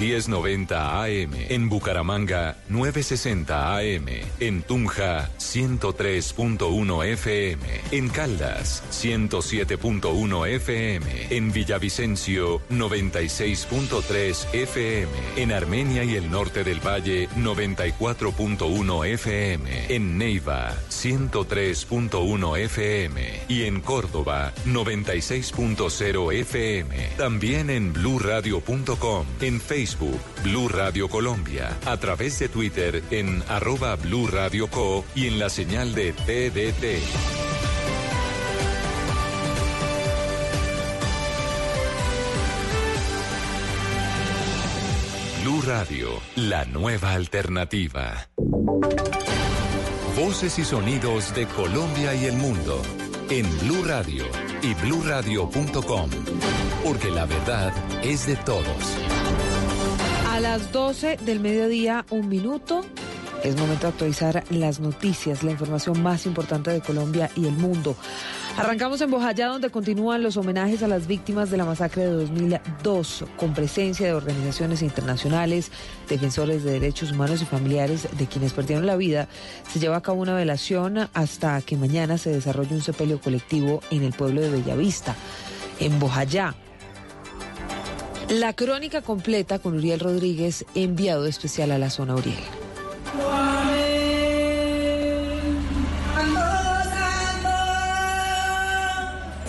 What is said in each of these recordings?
1090 AM. En Bucaramanga, 960 AM. En Tunja, 103.1 FM. En Caldas, 107.1 FM. En Villavicencio, 96.3 FM. En Armenia y el norte del Valle, 94.1 FM. En Neiva, 103.1 FM. Y en Córdoba, 96.0 FM. También en bluradio.com. En Facebook, Blue Radio Colombia. A través de Twitter en arroba Blue Radio Co. Y en la señal de TDT. Blue Radio, la nueva alternativa. Voces y sonidos de Colombia y el mundo en Blue Radio y bluradio.com, porque la verdad es de todos. A las 12 del mediodía, un minuto. Es momento de actualizar las noticias, la información más importante de Colombia y el mundo. Arrancamos en Bojayá, donde continúan los homenajes a las víctimas de la masacre de 2002, con presencia de organizaciones internacionales, defensores de derechos humanos y familiares de quienes perdieron la vida. Se lleva a cabo una velación hasta que mañana se desarrolle un sepelio colectivo en el pueblo de Bellavista, en Bojayá. La crónica completa con Uriel Rodríguez, enviado especial a la zona Uriel.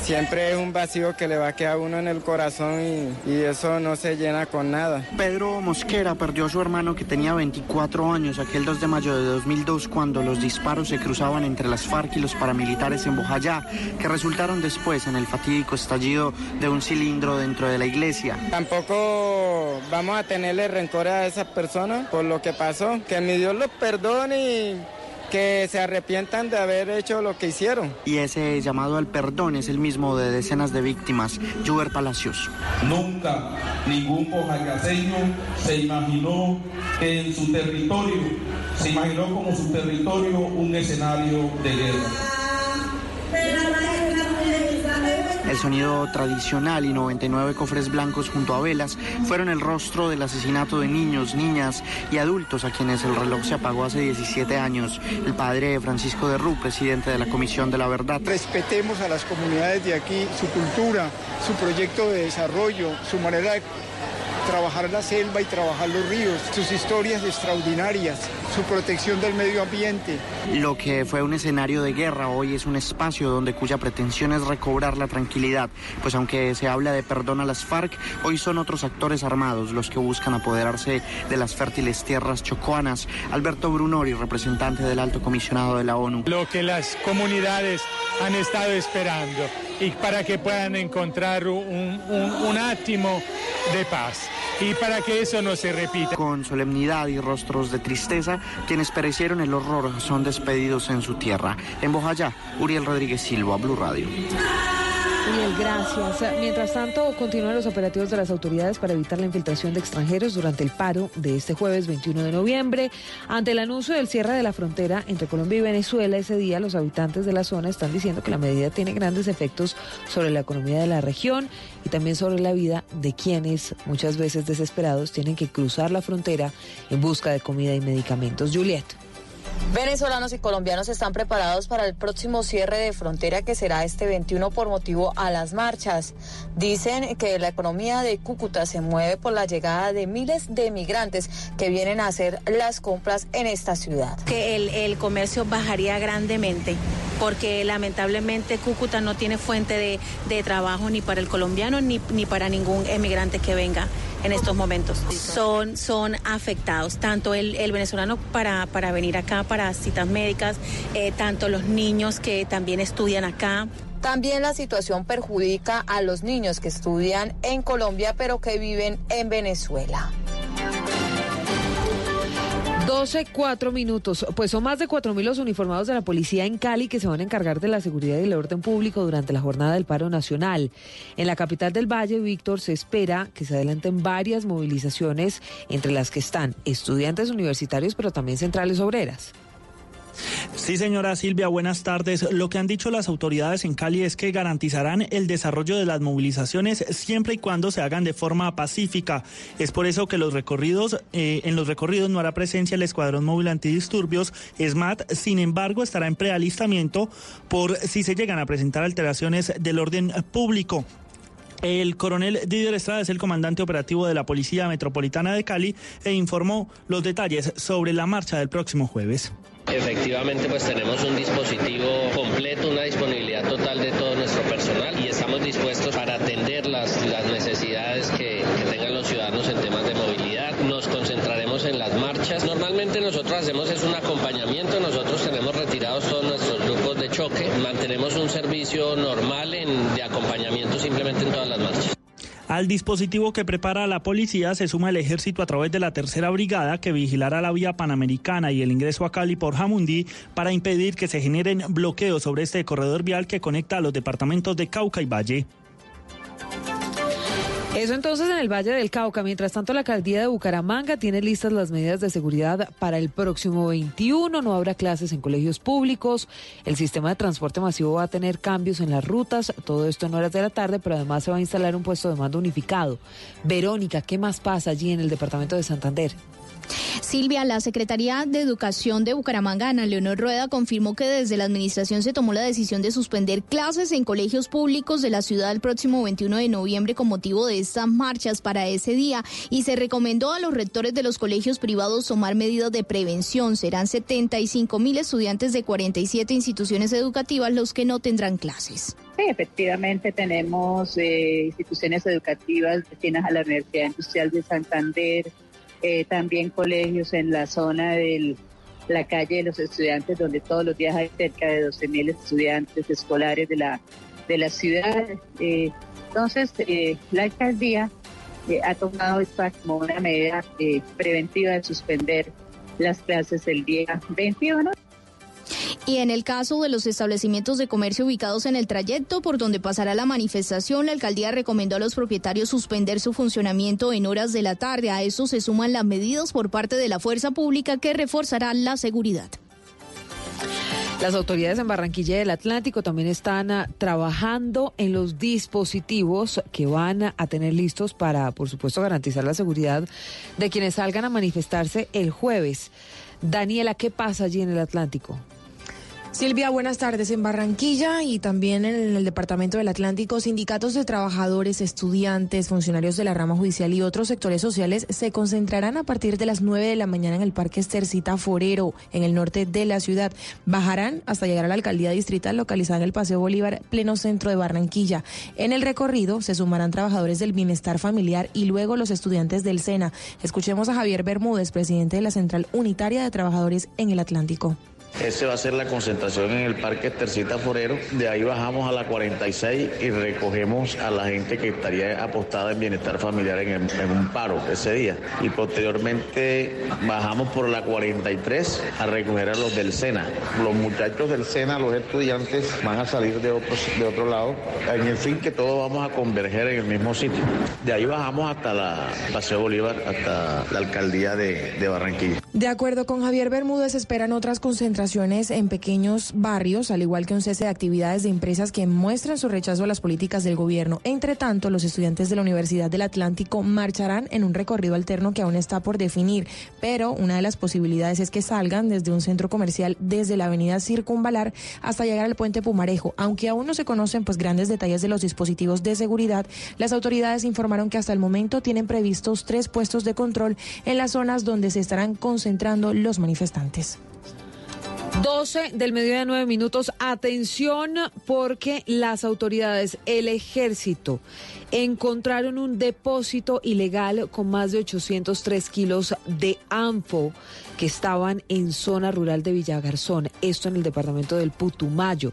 Siempre es un vacío que le va a quedar uno en el corazón y, y, eso no se llena con nada. Pedro Mosquera perdió a su hermano que tenía 24 años aquel 2 de mayo de 2002 cuando los disparos se cruzaban entre las FARC y los paramilitares en Bojayá, que resultaron después en el fatídico estallido de un cilindro dentro de la iglesia. Tampoco vamos a tenerle rencor a esa persona por lo que pasó. Que mi Dios los perdone y que se arrepientan de haber hecho lo que hicieron. Y ese llamado al perdón es el mismo de decenas de víctimas. Juber Palacios. Nunca ningún oaxacaseño se imaginó que en su territorio, se imaginó como su territorio un escenario de guerra. El sonido tradicional y 99 cofres blancos junto a velas fueron el rostro del asesinato de niños, niñas y adultos a quienes el reloj se apagó hace 17 años. El padre Francisco de Rú, presidente de la Comisión de la Verdad. Respetemos a las comunidades de aquí, su cultura, su proyecto de desarrollo, su manera de trabajar la selva y trabajar los ríos, sus historias extraordinarias, su protección del medio ambiente. Lo que fue un escenario de guerra hoy es un espacio donde cuya pretensión es recobrar la tranquilidad, pues aunque se habla de perdón a las FARC, hoy son otros actores armados los que buscan apoderarse de las fértiles tierras chocoanas. Alberto Brunori, representante del Alto Comisionado de la ONU. Lo que las comunidades han estado esperando y para que puedan encontrar un, un, un átimo de paz y para que eso no se repita. Con solemnidad y rostros de tristeza, quienes perecieron el horror son despedidos en su tierra. En Bojayá, Uriel Rodríguez Silva, Blue Radio. Uriel, gracias. Mientras tanto, continúan los operativos de las autoridades para evitar la infiltración de extranjeros durante el paro de este jueves 21 de noviembre. Ante el anuncio del cierre de la frontera entre Colombia y Venezuela, ese día los habitantes de la zona están diciendo que la medida tiene grandes efectos sobre la economía de la región y también sobre la vida de quienes, muchas veces desesperados, tienen que cruzar la frontera en busca de comida y medicamentos. Juliet. Venezolanos y colombianos están preparados para el próximo cierre de frontera que será este 21 por motivo a las marchas. Dicen que la economía de Cúcuta se mueve por la llegada de miles de migrantes que vienen a hacer las compras en esta ciudad. Que el, comercio bajaría grandemente porque lamentablemente Cúcuta no tiene fuente de, de trabajo ni para el colombiano ni, ni para ningún emigrante que venga en estos momentos. Son, son afectados, tanto el, el venezolano para, para venir acá para citas médicas, eh, tanto los niños que también estudian acá. También la situación perjudica a los niños que estudian en Colombia pero que viven en Venezuela. 12, 4 minutos. Pues son más de 4.000 los uniformados de la policía en Cali que se van a encargar de la seguridad y el orden público durante la jornada del paro nacional. En la capital del Valle, Víctor, se espera que se adelanten varias movilizaciones, entre las que están estudiantes universitarios, pero también centrales obreras. Sí, señora Silvia, buenas tardes. Lo que han dicho las autoridades en Cali es que garantizarán el desarrollo de las movilizaciones siempre y cuando se hagan de forma pacífica. Es por eso que los recorridos, eh, en los recorridos no hará presencia el Escuadrón Móvil Antidisturbios, SMAT, sin embargo estará en prealistamiento por si se llegan a presentar alteraciones del orden público. El coronel Didier Estrada es el comandante operativo de la Policía Metropolitana de Cali e informó los detalles sobre la marcha del próximo jueves. Efectivamente, pues tenemos un dispositivo completo, una disponibilidad total de todo nuestro personal y estamos dispuestos para atender las, las necesidades que, que tengan los ciudadanos en temas de movilidad. Nos concentraremos en las marchas. Normalmente nosotros hacemos es un acompañamiento, nosotros tenemos retirados todos nuestros grupos de choque, mantenemos un servicio normal en, de acompañamiento simplemente en todas las marchas. Al dispositivo que prepara la policía se suma el ejército a través de la tercera brigada que vigilará la vía panamericana y el ingreso a Cali por Jamundí para impedir que se generen bloqueos sobre este corredor vial que conecta a los departamentos de Cauca y Valle. Eso entonces en el Valle del Cauca. Mientras tanto, la alcaldía de Bucaramanga tiene listas las medidas de seguridad para el próximo 21. No habrá clases en colegios públicos. El sistema de transporte masivo va a tener cambios en las rutas. Todo esto en horas de la tarde, pero además se va a instalar un puesto de mando unificado. Verónica, ¿qué más pasa allí en el departamento de Santander? Silvia, la Secretaría de Educación de Bucaramanga, Ana Leonor Rueda, confirmó que desde la administración se tomó la decisión de suspender clases en colegios públicos de la ciudad el próximo 21 de noviembre con motivo de estas marchas para ese día y se recomendó a los rectores de los colegios privados tomar medidas de prevención. Serán 75 mil estudiantes de 47 instituciones educativas los que no tendrán clases. Sí, efectivamente tenemos eh, instituciones educativas destinadas a la Universidad Industrial de Santander, eh, también colegios en la zona de la calle de los estudiantes, donde todos los días hay cerca de 12 mil estudiantes escolares de la, de la ciudad. Eh, entonces, eh, la alcaldía ha tomado esta como una medida preventiva de suspender las clases el día 21. Y en el caso de los establecimientos de comercio ubicados en el trayecto por donde pasará la manifestación, la alcaldía recomendó a los propietarios suspender su funcionamiento en horas de la tarde. A eso se suman las medidas por parte de la fuerza pública que reforzará la seguridad. Las autoridades en Barranquilla del Atlántico también están ah, trabajando en los dispositivos que van a tener listos para, por supuesto, garantizar la seguridad de quienes salgan a manifestarse el jueves. Daniela, ¿qué pasa allí en el Atlántico? Silvia, buenas tardes. En Barranquilla y también en el Departamento del Atlántico, sindicatos de trabajadores, estudiantes, funcionarios de la rama judicial y otros sectores sociales se concentrarán a partir de las 9 de la mañana en el Parque Estercita Forero, en el norte de la ciudad. Bajarán hasta llegar a la alcaldía distrital localizada en el Paseo Bolívar, pleno centro de Barranquilla. En el recorrido se sumarán trabajadores del bienestar familiar y luego los estudiantes del SENA. Escuchemos a Javier Bermúdez, presidente de la Central Unitaria de Trabajadores en el Atlántico. Ese va a ser la concentración en el Parque Tercita Forero. De ahí bajamos a la 46 y recogemos a la gente que estaría apostada en bienestar familiar en, un paro ese día. Y posteriormente bajamos por la 43 a recoger a los del SENA. Los muchachos del SENA, los estudiantes, van a salir de, de otro lado. En el fin que todos vamos a converger en el mismo sitio. De ahí bajamos hasta la Paseo Bolívar, hasta la alcaldía de, de Barranquilla. De acuerdo con Javier Bermúdez, esperan otras en pequeños barrios, al igual que un cese de actividades de empresas que muestran su rechazo a las políticas del gobierno. Entre tanto, los estudiantes de la Universidad del Atlántico marcharán en un recorrido alterno que aún está por definir, pero una de las posibilidades es que salgan desde un centro comercial desde la avenida Circunvalar hasta llegar al puente Pumarejo. Aunque aún no se conocen pues grandes detalles de los dispositivos de seguridad, las autoridades informaron que hasta el momento tienen previstos tres puestos de control en las zonas donde se estarán concentrando los manifestantes. 12 del mediodía, 9 minutos. Atención porque las autoridades, el ejército, encontraron un depósito ilegal con más de 803 kilos de ANFO que estaban en zona rural de Villagarzón, esto en el departamento del Putumayo.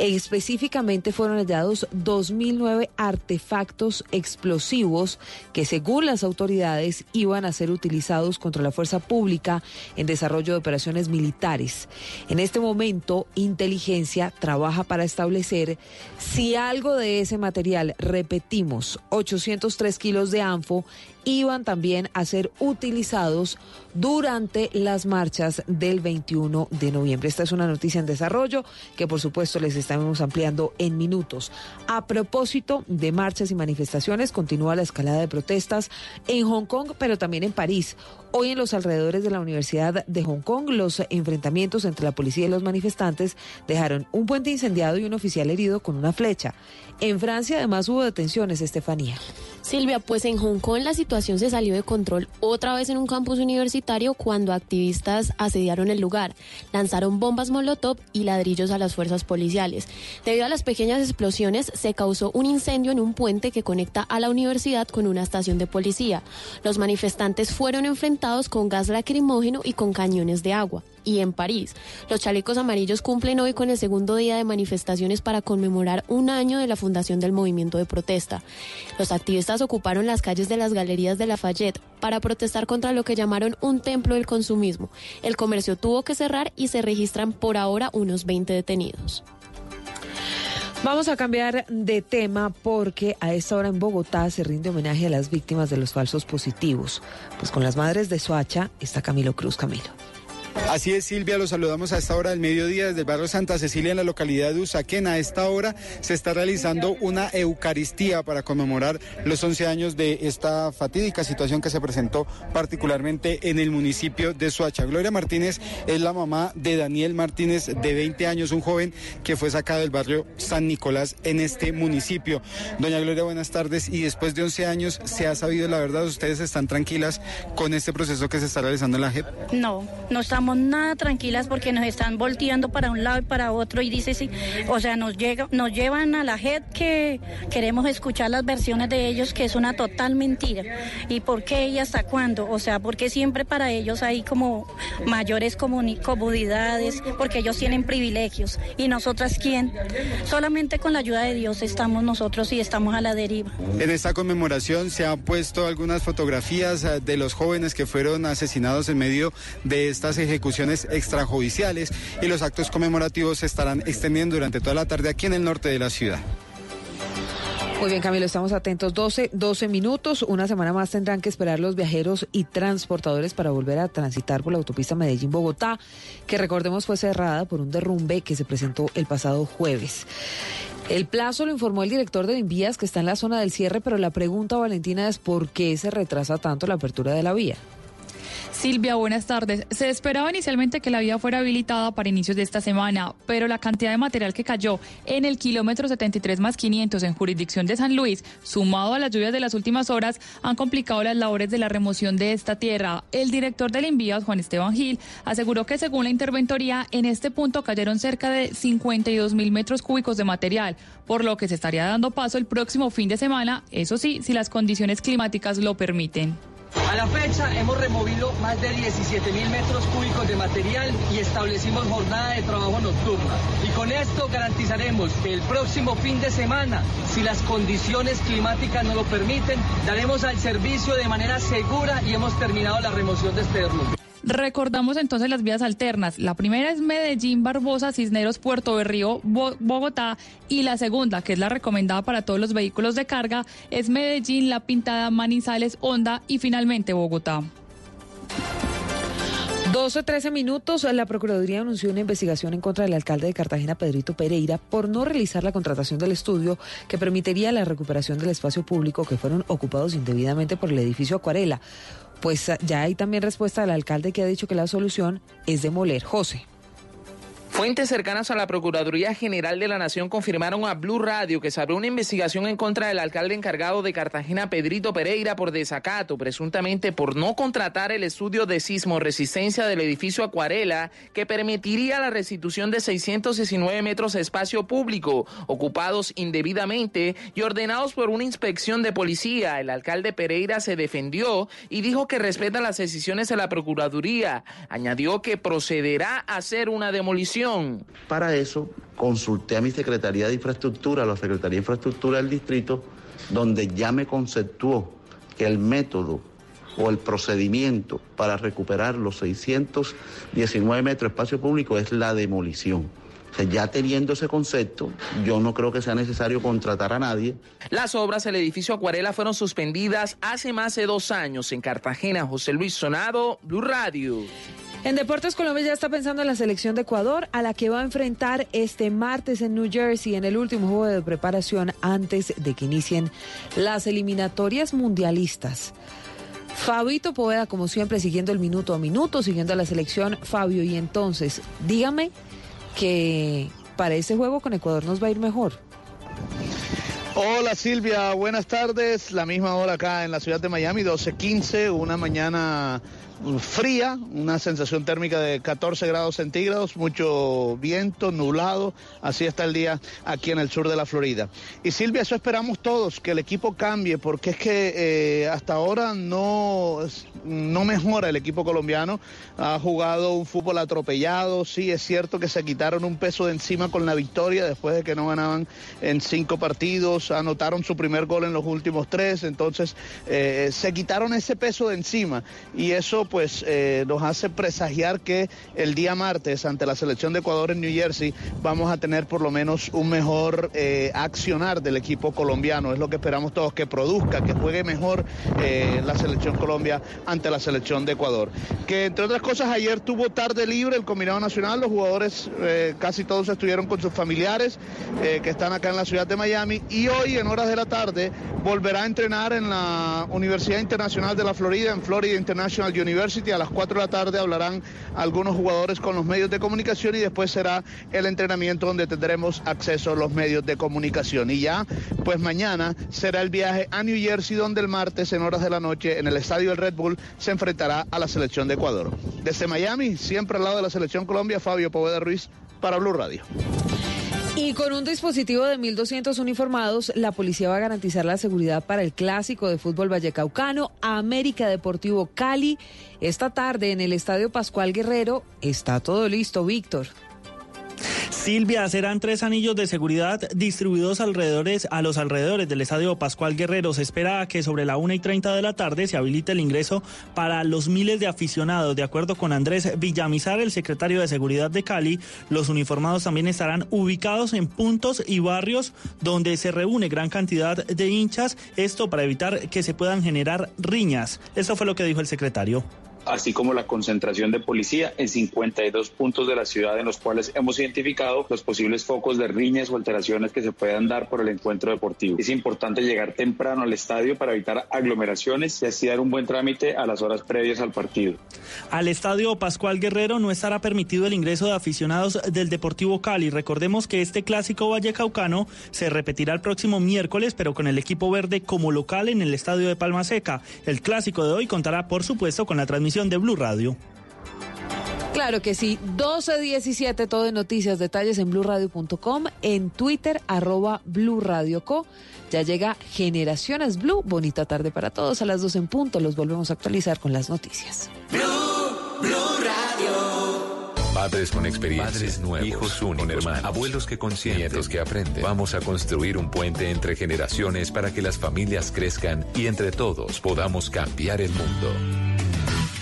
Específicamente fueron hallados 2.009 artefactos explosivos que según las autoridades iban a ser utilizados contra la fuerza pública en desarrollo de operaciones militares. En este momento, inteligencia trabaja para establecer si algo de ese material, repetimos, 803 kilos de ANFO, iban también a ser utilizados durante las marchas del 21 de noviembre. Esta es una noticia en desarrollo que por supuesto les estamos ampliando en minutos. A propósito de marchas y manifestaciones, continúa la escalada de protestas en Hong Kong, pero también en París. Hoy en los alrededores de la Universidad de Hong Kong, los enfrentamientos entre la policía y los manifestantes dejaron un puente incendiado y un oficial herido con una flecha. En Francia además hubo detenciones, Estefanía. Silvia, pues en Hong Kong la situación se salió de control otra vez en un campus universitario cuando activistas asediaron el lugar, lanzaron bombas molotov y ladrillos a las fuerzas policiales. Debido a las pequeñas explosiones se causó un incendio en un puente que conecta a la universidad con una estación de policía. Los manifestantes fueron enfrentados con gas lacrimógeno y con cañones de agua y en París. Los chalecos amarillos cumplen hoy con el segundo día de manifestaciones para conmemorar un año de la fundación del movimiento de protesta. Los activistas ocuparon las calles de las galerías de Lafayette para protestar contra lo que llamaron un templo del consumismo. El comercio tuvo que cerrar y se registran por ahora unos 20 detenidos. Vamos a cambiar de tema porque a esta hora en Bogotá se rinde homenaje a las víctimas de los falsos positivos. Pues con las madres de Soacha está Camilo Cruz Camilo. Así es, Silvia, los saludamos a esta hora del mediodía desde el barrio Santa Cecilia en la localidad de Usaquén. A esta hora se está realizando una Eucaristía para conmemorar los 11 años de esta fatídica situación que se presentó particularmente en el municipio de Suacha. Gloria Martínez es la mamá de Daniel Martínez, de 20 años, un joven que fue sacado del barrio San Nicolás en este municipio. Doña Gloria, buenas tardes. Y después de 11 años, ¿se ha sabido la verdad? ¿Ustedes están tranquilas con este proceso que se está realizando en la JEP? No, no estamos nada tranquilas porque nos están volteando para un lado y para otro y dice sí, o sea, nos llega, nos llevan a la JEP que queremos escuchar las versiones de ellos que es una total mentira. ¿Y por qué y hasta cuándo? O sea, porque siempre para ellos hay como mayores comodidades, porque ellos tienen privilegios y nosotras quién? Solamente con la ayuda de Dios estamos nosotros y estamos a la deriva. En esta conmemoración se han puesto algunas fotografías eh, de los jóvenes que fueron asesinados en medio de estas ejecuciones extrajudiciales y los actos conmemorativos se estarán extendiendo durante toda la tarde aquí en el norte de la ciudad. Muy bien, Camilo, estamos atentos. 12, 12 minutos. Una semana más tendrán que esperar los viajeros y transportadores para volver a transitar por la autopista Medellín-Bogotá, que recordemos fue cerrada por un derrumbe que se presentó el pasado jueves. El plazo lo informó el director de Envías, que está en la zona del cierre, pero la pregunta, Valentina, es por qué se retrasa tanto la apertura de la vía. Silvia, buenas tardes. Se esperaba inicialmente que la vía fuera habilitada para inicios de esta semana, pero la cantidad de material que cayó en el kilómetro 73 más 500 en jurisdicción de San Luis, sumado a las lluvias de las últimas horas, han complicado las labores de la remoción de esta tierra. El director del envío, Juan Esteban Gil, aseguró que según la interventoría, en este punto cayeron cerca de 52 mil metros cúbicos de material, por lo que se estaría dando paso el próximo fin de semana, eso sí, si las condiciones climáticas lo permiten. A la fecha hemos removido más de 17 mil metros cúbicos de material y establecimos jornada de trabajo nocturna. Y con esto garantizaremos que el próximo fin de semana, si las condiciones climáticas nos lo permiten, daremos al servicio de manera segura y hemos terminado la remoción de este derrumbe. Recordamos entonces las vías alternas. La primera es Medellín, Barbosa, Cisneros, Puerto Berrío, Bogotá. Y la segunda, que es la recomendada para todos los vehículos de carga, es Medellín, La Pintada, Manizales, Honda y finalmente Bogotá. 12, 13 minutos. La Procuraduría anunció una investigación en contra del alcalde de Cartagena, Pedrito Pereira, por no realizar la contratación del estudio que permitiría la recuperación del espacio público que fueron ocupados indebidamente por el edificio Acuarela. Pues ya hay también respuesta del alcalde que ha dicho que la solución es demoler. José. Fuentes cercanas a la Procuraduría General de la Nación confirmaron a Blue Radio que se abrió una investigación en contra del alcalde encargado de Cartagena, Pedrito Pereira, por desacato, presuntamente por no contratar el estudio de sismo resistencia del edificio Acuarela, que permitiría la restitución de 619 metros de espacio público, ocupados indebidamente y ordenados por una inspección de policía. El alcalde Pereira se defendió y dijo que respeta las decisiones de la Procuraduría. Añadió que procederá a hacer una demolición para eso consulté a mi Secretaría de Infraestructura, a la Secretaría de Infraestructura del Distrito, donde ya me conceptuó que el método o el procedimiento para recuperar los 619 metros de espacio público es la demolición. ya teniendo ese concepto, yo no creo que sea necesario contratar a nadie. Las obras del edificio Acuarela fueron suspendidas hace más de dos años en Cartagena. José Luis Sonado, Blue Radio. En Deportes Colombia ya está pensando en la selección de Ecuador, a la que va a enfrentar este martes en New Jersey en el último juego de preparación antes de que inicien las eliminatorias mundialistas. Fabito Poveda, como siempre, siguiendo el minuto a minuto, siguiendo a la selección. Fabio, y entonces, dígame que para ese juego con Ecuador nos va a ir mejor. Hola Silvia, buenas tardes. La misma hora acá en la ciudad de Miami, 12.15, una mañana fría, una sensación térmica de 14 grados centígrados, mucho viento, nublado, así está el día aquí en el sur de la Florida. Y Silvia, eso esperamos todos, que el equipo cambie, porque es que eh, hasta ahora no, no mejora el equipo colombiano, ha jugado un fútbol atropellado, sí es cierto que se quitaron un peso de encima con la victoria después de que no ganaban en cinco partidos, anotaron su primer gol en los últimos tres, entonces eh, se quitaron ese peso de encima. Y eso pues eh, nos hace presagiar que el día martes ante la selección de Ecuador en New Jersey vamos a tener por lo menos un mejor eh, accionar del equipo colombiano. Es lo que esperamos todos, que produzca, que juegue mejor eh, la selección Colombia ante la selección de Ecuador. Que entre otras cosas ayer tuvo tarde libre el combinado nacional, los jugadores casi todos estuvieron con sus familiares que están acá en la ciudad de Miami y hoy en horas de la tarde volverá a entrenar en la Universidad Internacional de la Florida, en Florida International University a las 4 de la tarde hablarán algunos jugadores con los medios de comunicación y después será el entrenamiento donde tendremos acceso a los medios de comunicación. Y ya, pues mañana será el viaje a New Jersey donde el martes en horas de la noche en el estadio del Red Bull se enfrentará a la selección de Ecuador. Desde Miami, siempre al lado de la selección Colombia, Fabio Poveda Ruiz para Blue Radio. Y con un dispositivo de 1.200 uniformados, la policía va a garantizar la seguridad para el clásico de fútbol vallecaucano, América Deportivo Cali. Esta tarde en el Estadio Pascual Guerrero está todo listo, Víctor. Silvia, serán tres anillos de seguridad distribuidos alrededores, a los alrededores del Estadio Pascual Guerrero. Se espera que sobre la 1 y 30 de la tarde se habilite el ingreso para los miles de aficionados. De acuerdo con Andrés Villamizar, el secretario de Seguridad de Cali, los uniformados también estarán ubicados en puntos y barrios donde se reúne gran cantidad de hinchas. Esto para evitar que se puedan generar riñas. Eso fue lo que dijo el secretario así como la concentración de policía en 52 puntos de la ciudad en los cuales hemos identificado los posibles focos de riñas o alteraciones que se puedan dar por el encuentro deportivo. Es importante llegar temprano al estadio para evitar aglomeraciones y así dar un buen trámite a las horas previas al partido. Al estadio Pascual Guerrero no estará permitido el ingreso de aficionados del Deportivo Cali. Recordemos que este clásico vallecaucano se repetirá el próximo miércoles, pero con el equipo verde como local en el estadio de Palma Seca. El clásico de hoy contará, por supuesto, con la transmisión de Blue Radio. Claro que sí, 12.17, todo de noticias, detalles en blurradio.com, en Twitter, arroba Blue Radio Co. Ya llega Generaciones Blue, bonita tarde para todos, a las 2 en punto, los volvemos a actualizar con las noticias. Blue, Blue Radio. Padres con experiencia, Padres nuevos, hijos únicos, hermanos, abuelos que consienten, nietos que aprenden. Vamos a construir un puente entre generaciones para que las familias crezcan y entre todos podamos cambiar el mundo.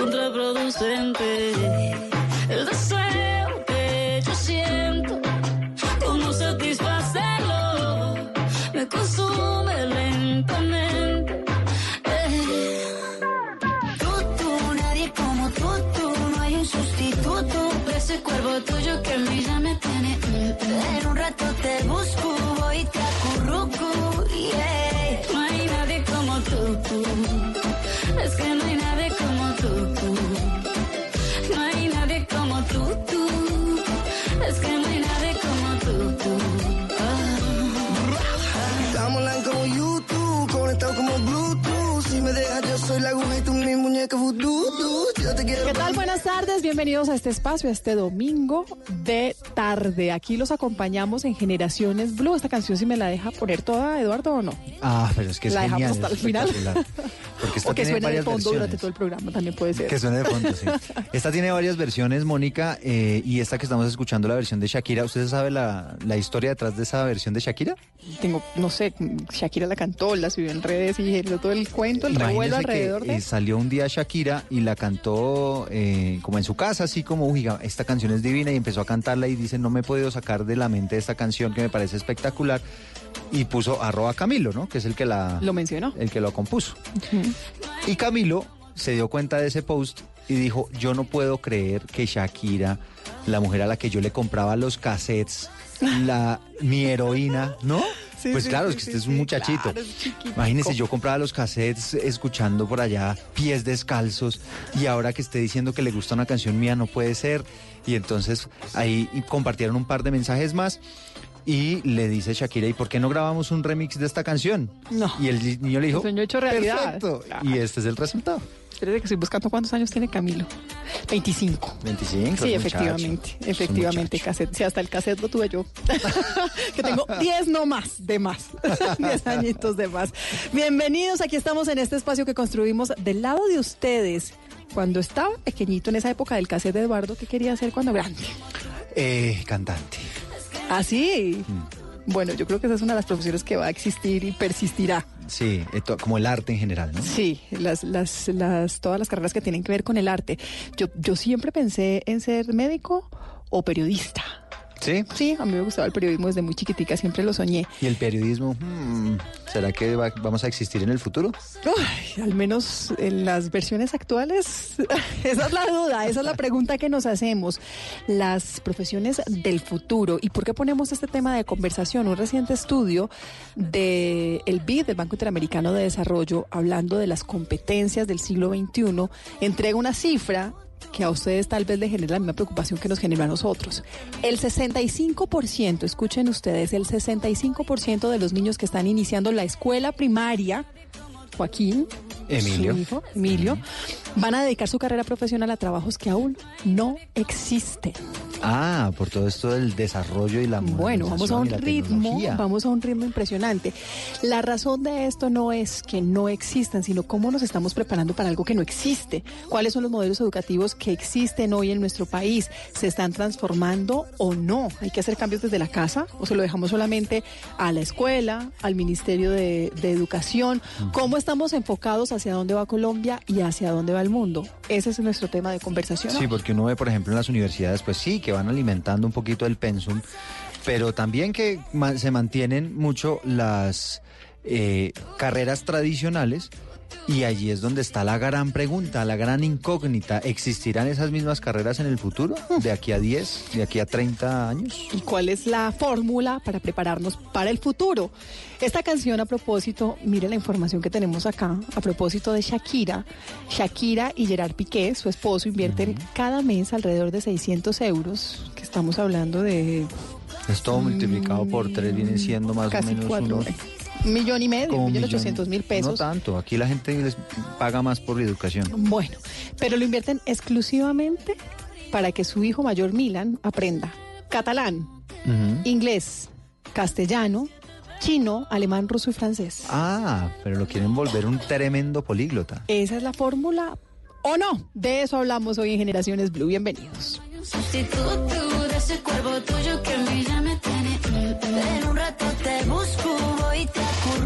Contraproducente tardes, bienvenidos a este espacio, a este domingo de tarde. Aquí los acompañamos en Generaciones Blue. Esta canción si me la deja poner toda, Eduardo, o no. Ah, pero es que es la genial. dejamos hasta el final. espectacular. Porque esta O que tiene suene de fondo versiones. durante todo el programa, también puede ser. Que suene de fondo, sí. Esta tiene varias versiones, Mónica, eh, y esta que estamos escuchando, la versión de Shakira. ¿Usted sabe la, la historia detrás de esa versión de Shakira? Tengo, no sé, Shakira la cantó, la subió en redes y generó todo el cuento, el revuelo Imagínese que, alrededor de... eh, salió un día Shakira y la cantó eh, como en su casa, así como, uy, esta canción es divina y empezó a cantarla y dice, no me he podido sacar de la mente esta canción que me parece espectacular y puso arroba Camilo, ¿no? Que es el que la... Lo mencionó. El que lo compuso. Y Camilo se dio cuenta de ese post y dijo, yo no puedo creer que Shakira, la mujer a la que yo le compraba los cassettes, la, mi heroína, ¿no? Sí, pues sí, claro, sí, es que usted es un muchachito. claro. Imagínese, yo compraba los cassettes escuchando por allá pies descalzos y ahora que esté diciendo que le gusta una canción mía no puede ser. Y entonces ahí compartieron un par de mensajes más y le dice Shakira, ¿y por qué no grabamos un remix de esta canción? No. Y el niño le dijo, El sueño hecho realidad. perfecto. Y este es el resultado. Espérate que estoy buscando cuántos años tiene Camilo. 25. 25. Sí, es efectivamente, muchacho, efectivamente, cassette. Sí, hasta el cassette lo tuve yo. que tengo 10 no más, de más. 10 añitos de más. Bienvenidos, aquí estamos en este espacio que construimos del lado de ustedes. Cuando estaba pequeñito en esa época del cassette de Eduardo, ¿qué quería hacer cuando grande? Eh, cantante. ¿Ah, sí? Mm. Bueno, yo creo que esa es una de las profesiones que va a existir y persistirá. Sí, eh, como el arte en general, ¿no? Sí, las, las, las, todas las carreras que tienen que ver con el arte. Yo, yo siempre pensé en ser médico o periodista. ¿Sí? Sí, a mí me gustaba el periodismo desde muy chiquitica, siempre lo soñé. Y el periodismo, hmm, ¿será que va- vamos a existir en el futuro? Uy, al menos en las versiones actuales, esa es la duda, esa es la pregunta que nos hacemos. Las profesiones del futuro. ¿Y por qué ponemos este tema de conversación? Un reciente estudio del el BID, del Banco Interamericano de Desarrollo, hablando de las competencias del siglo XXI, entrega una cifra que a ustedes tal vez les genera la misma preocupación que nos genera a nosotros. El 65%, escuchen ustedes, el 65% de los niños que están iniciando la escuela primaria, Joaquín, Emilio. su hijo, Emilio, van a dedicar su carrera profesional a trabajos que aún no existen. Ah, por todo esto del desarrollo y la Bueno, vamos a un ritmo, tecnología. vamos a un ritmo impresionante. La razón de esto no es que no existan, sino cómo nos estamos preparando para algo que no existe. ¿Cuáles son los modelos educativos que existen hoy en nuestro país? ¿Se están transformando o no? ¿Hay que hacer cambios desde la casa o se lo dejamos solamente a la escuela, al Ministerio de, de Educación? ¿Cómo estamos enfocados hacia dónde va Colombia y hacia dónde va el mundo? Ese es nuestro tema de conversación. Sí, porque uno ve, por ejemplo, en las universidades, pues sí, que van alimentando un poquito el pensum, pero también que se mantienen mucho las eh, carreras tradicionales y allí es donde está la gran pregunta, la gran incógnita. ¿Existirán esas mismas carreras en el futuro? ¿De aquí a 10, de aquí a 30 años? y cuál es la fórmula para prepararnos para el futuro. Esta canción a propósito, mire la información que tenemos acá, a propósito de Shakira. Shakira y Gerard Piqué, su esposo, invierten cada mes alrededor de 600 euros, que estamos hablando de Esto multiplicado por tres viene siendo más o menos cuatro, unos... un millón y medio, un millón ochocientos mil No pesos. tanto, aquí la gente les paga más por educación. Bueno, pero lo invierten exclusivamente para que su hijo mayor Milan aprenda catalán, inglés, castellano, chino, alemán, ruso y francés. Ah, pero lo quieren volver un tremendo políglota. ¿Esa es la fórmula o no? De eso hablamos hoy en Generaciones Blue. Bienvenidos. Sustituto de ese cuerpo tuyo que a mí ya me tiene. En un rato te busco,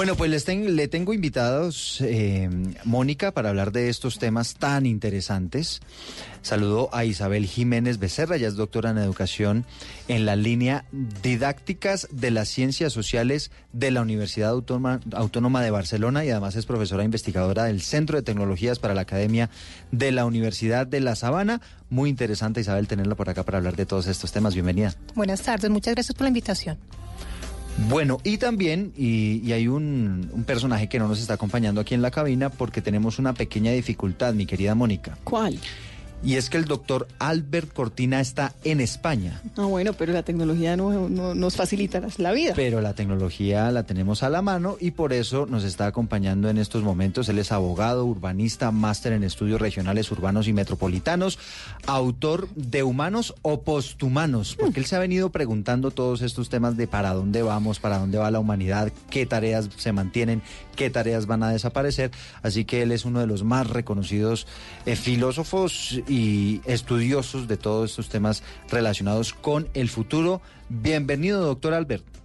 Bueno, pues les le tengo invitados eh, Mónica para hablar de estos temas tan interesantes. Saludo a Isabel Jiménez Becerra, ella es doctora en educación en la línea didácticas de las ciencias sociales de la Universidad Autónoma, Autónoma de Barcelona y además es profesora investigadora del Centro de Tecnologías para la Academia de la Universidad de La Sabana. Muy interesante, Isabel, tenerla por acá para hablar de todos estos temas. Bienvenida. Buenas tardes, muchas gracias por la invitación. Bueno, y también, y, y hay un, un personaje que no nos está acompañando aquí en la cabina porque tenemos una pequeña dificultad, mi querida Mónica. ¿Cuál? Y es que el doctor Albert Cortina está en España. Ah, bueno, pero la tecnología no, no- nos facilita la vida. Pero la tecnología la tenemos a la mano y por eso nos está acompañando en estos momentos. Él es abogado, urbanista, máster en estudios regionales, urbanos y metropolitanos, autor de Humanos o Posthumanos, porque él se ha venido preguntando todos estos temas de para dónde vamos, para dónde va la humanidad, qué tareas se mantienen, qué tareas van a desaparecer. Así que él es uno de los más reconocidos eh, filósofos y estudiosos de todos estos temas relacionados con el futuro. Bienvenido, doctor Albert.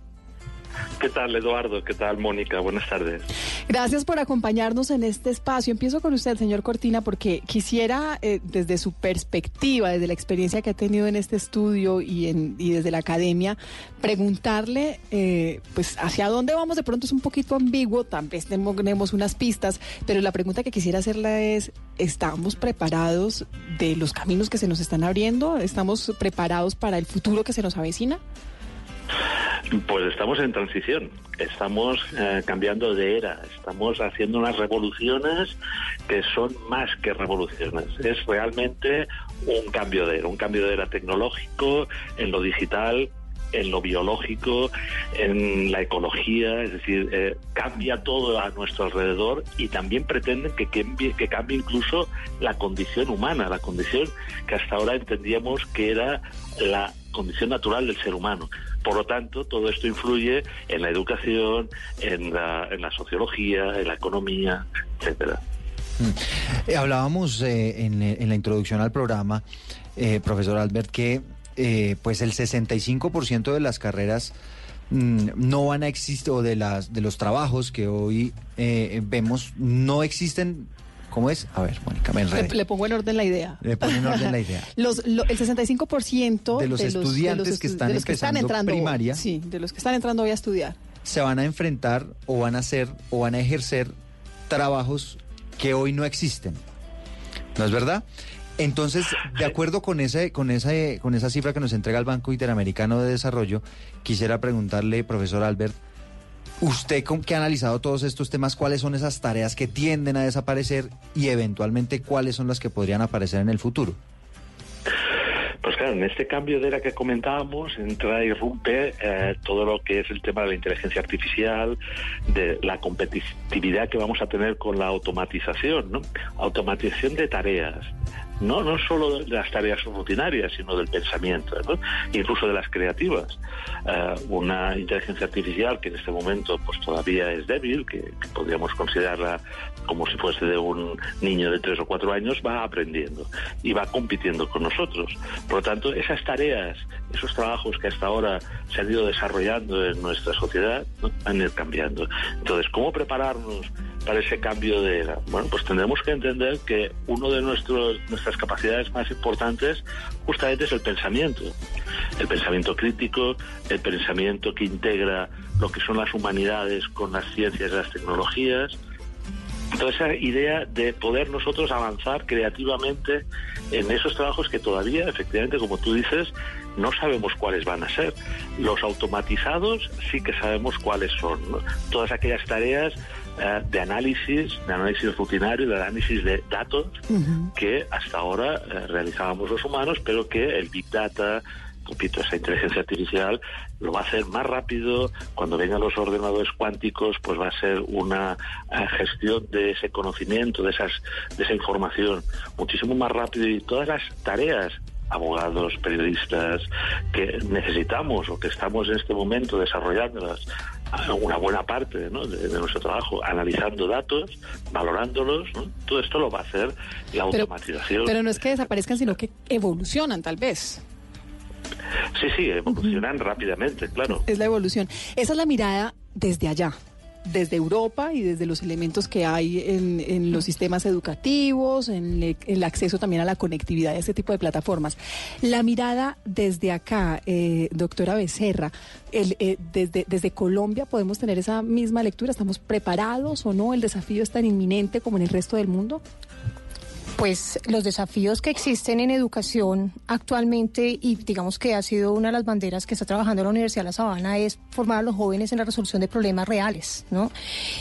¿Qué tal, Eduardo? ¿Qué tal, Mónica? Buenas tardes. Gracias por acompañarnos en este espacio. Empiezo con usted, señor Cortina, porque quisiera, eh, desde su perspectiva, desde la experiencia que ha tenido en este estudio y, desde la academia, preguntarle, eh, pues, hacia dónde vamos. De pronto es un poquito ambiguo, tal vez tenemos unas pistas, pero la pregunta que quisiera hacerle es, ¿estamos preparados de los caminos que se nos están abriendo? ¿Estamos preparados para el futuro que se nos avecina? Pues estamos en transición, estamos eh, cambiando de era, estamos haciendo unas revoluciones que son más que revoluciones. Es realmente un cambio de era, un cambio de era tecnológico en lo digital, en lo biológico, en la ecología, es decir, eh, cambia todo a nuestro alrededor y también pretenden que cambie, que cambie incluso la condición humana, la condición que hasta ahora entendíamos que era la condición natural del ser humano. Por lo tanto, todo esto influye en la educación, en la, sociología, en la economía, etcétera. Eh, hablábamos eh, en, en la introducción al programa, eh, profesor Albert, que eh, pues el 65% de las carreras mm, no van a existir, o de, las, de los trabajos que hoy eh, vemos, no existen. ¿Cómo es? A ver, Mónica, me enredé. le pongo en orden la idea. Le pone en orden la idea. Los, lo- el 65% De los estudiantes que están de los que están empezando entrando primaria. Sí, de los que están entrando hoy a estudiar. se van a enfrentar o van a hacer o van a ejercer trabajos que hoy no existen. ¿No es verdad? Entonces, de acuerdo con ese, con esa, con esa cifra que nos entrega el Banco Interamericano de Desarrollo, quisiera preguntarle, profesor Albert, usted con- que ha analizado todos estos temas, ¿cuáles son esas tareas que tienden a desaparecer y eventualmente cuáles son las que podrían aparecer en el futuro? Pues claro, en este cambio de era que comentábamos entra y irrumpe eh, todo lo que es el tema de la inteligencia artificial, de la competitividad que vamos a tener con la automatización, ¿no? Automatización de tareas. No, no solo de las tareas rutinarias, sino del pensamiento, incluso de las creativas. Eh, una inteligencia artificial que en este momento pues todavía es débil, que, podríamos considerarla como si fuese de un niño de tres o cuatro años, va aprendiendo y va compitiendo con nosotros. Por lo tanto, esas tareas, esos trabajos que hasta ahora se han ido desarrollando en nuestra sociedad, van a ir cambiando. Entonces, ¿cómo prepararnos para ese cambio de era? Bueno, pues tendremos que entender que uno de nuestros, nuestras capacidades más importantes justamente es el pensamiento. El pensamiento crítico, el pensamiento que integra lo que son las humanidades con las ciencias y las tecnologías, toda esa idea de poder nosotros avanzar creativamente en esos trabajos que todavía, efectivamente, como tú dices, no sabemos cuáles van a ser. Los automatizados sí que sabemos cuáles son. ¿no? Todas aquellas tareas eh, de análisis, de análisis rutinario, de análisis de datos que hasta ahora eh, realizábamos los humanos, pero que el Big Data, repito, esa inteligencia artificial lo va a hacer más rápido. Cuando vengan los ordenadores cuánticos, pues va a ser una eh, gestión de ese conocimiento, de esas, de esa información, muchísimo más rápido y todas las tareas abogados, periodistas, que necesitamos o que estamos en este momento desarrollándolas, eh, una buena parte ¿no? de, de nuestro trabajo, analizando datos, valorándolos, ¿no? todo esto lo va a hacer la automatización. Pero no es que desaparezcan, sino que evolucionan, tal vez. Sí, sí, evolucionan rápidamente, claro. Es la evolución. Esa es la mirada desde allá, desde Europa y desde los elementos que hay en, los sistemas educativos, en el acceso también a la conectividad de este tipo de plataformas. La mirada desde acá, eh, doctora Becerra, el, eh, desde, desde Colombia podemos tener esa misma lectura. ¿Estamos preparados o no? ¿El desafío es tan inminente como en el resto del mundo? Pues los desafíos que existen en educación actualmente y digamos que ha sido una de las banderas que está trabajando la Universidad de La Sabana es formar a los jóvenes en la resolución de problemas reales, ¿no?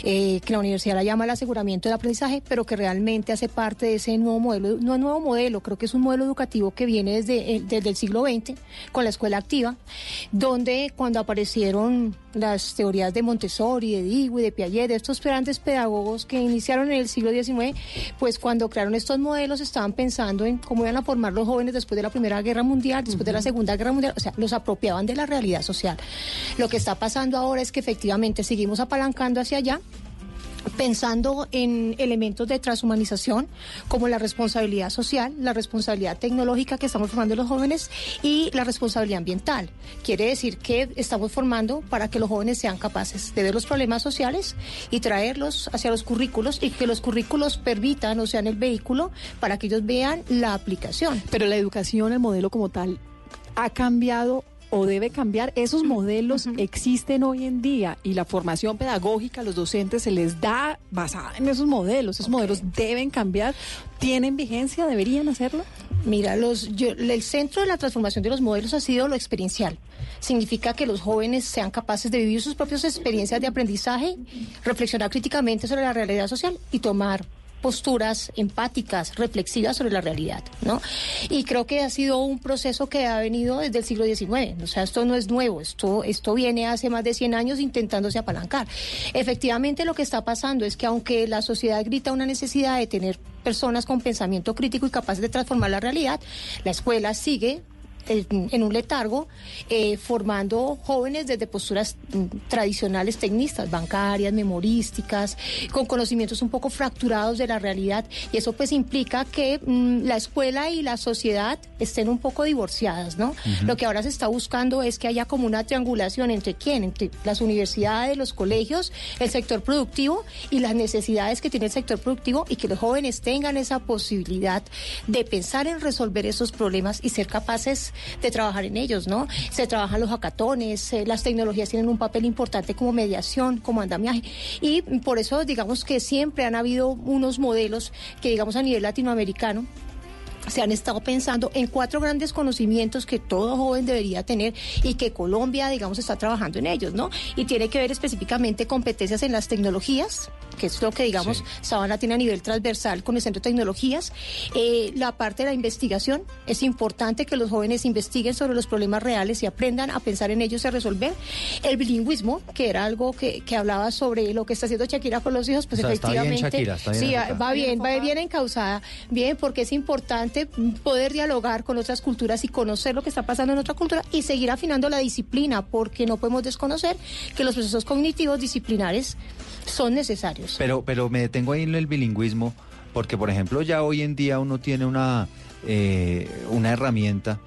Eh, que la universidad la llama el aseguramiento del aprendizaje, pero que realmente hace parte de ese nuevo modelo, no nuevo modelo, creo que es un modelo educativo que viene desde, el- desde el siglo XX con la escuela activa, donde cuando aparecieron las teorías de Montessori, de Dewey, de Piaget, de estos grandes pedagogos que iniciaron en el siglo XIX, pues cuando crearon estos modelos estaban pensando en cómo iban a formar los jóvenes después de la Primera Guerra Mundial, después de la Segunda Guerra Mundial, o sea, los apropiaban de la realidad social. Lo que está pasando ahora es que efectivamente seguimos apalancando hacia allá pensando en elementos de transhumanización como la responsabilidad social, la responsabilidad tecnológica que estamos formando los jóvenes y la responsabilidad ambiental. Quiere decir que estamos formando para que los jóvenes sean capaces de ver los problemas sociales y traerlos hacia los currículos y que los currículos permitan o sean el vehículo para que ellos vean la aplicación. Pero la educación, el modelo como tal, ha cambiado o debe cambiar. Esos modelos existen hoy en día y la formación pedagógica a los docentes se les da basada en esos modelos. Esos modelos deben cambiar. ¿Tienen vigencia? ¿Deberían hacerlo? Mira, los, yo- el centro de la transformación de los modelos ha sido lo experiencial. Significa que los jóvenes sean capaces de vivir sus propias experiencias de aprendizaje, reflexionar críticamente sobre la realidad social y tomar posturas empáticas, reflexivas sobre la realidad, ¿no? Y creo que ha sido un proceso que ha venido desde el siglo XIX, o sea, esto no es nuevo, esto, esto viene hace más de 100 años intentándose apalancar. Efectivamente, lo que está pasando es que aunque la sociedad grita una necesidad de tener personas con pensamiento crítico y capaces de transformar la realidad, la escuela sigue en, un letargo, eh, formando jóvenes desde posturas mm, tradicionales tecnistas, bancarias, memorísticas, con conocimientos un poco fracturados de la realidad. Y eso pues implica que mm, la escuela y la sociedad estén un poco divorciadas, ¿no? Lo que ahora se está buscando es que haya como una triangulación entre quién, entre las universidades, los colegios, el sector productivo y las necesidades que tiene el sector productivo y que los jóvenes tengan esa posibilidad de pensar en resolver esos problemas y ser capaces de trabajar en ellos, ¿no? Se trabajan los hackatones, eh, las tecnologías tienen un papel importante como mediación, como andamiaje y por eso digamos que siempre han habido unos modelos que digamos a nivel latinoamericano se han estado pensando en cuatro grandes conocimientos que todo joven debería tener y que Colombia, digamos, está trabajando en ellos, ¿no? Y tiene que ver específicamente competencias en las tecnologías, que es lo que, digamos, Sabana tiene a nivel transversal con el Centro de Tecnologías. Eh, la parte de la investigación, es importante que los jóvenes investiguen sobre los problemas reales y aprendan a pensar en ellos y a resolver. El bilingüismo, que era algo que, que hablaba sobre lo que está haciendo Shakira con los hijos, pues O sea, está bien, efectivamente... Shakira, está bien sí, enfocada. va bien, va bien encausada, bien, porque es importante poder dialogar con otras culturas y conocer lo que está pasando en otra cultura y seguir afinando la disciplina, porque no podemos desconocer que los procesos cognitivos disciplinares son necesarios. Pero, pero me detengo ahí en el bilingüismo, porque por ejemplo ya hoy en día uno tiene una, eh, una herramienta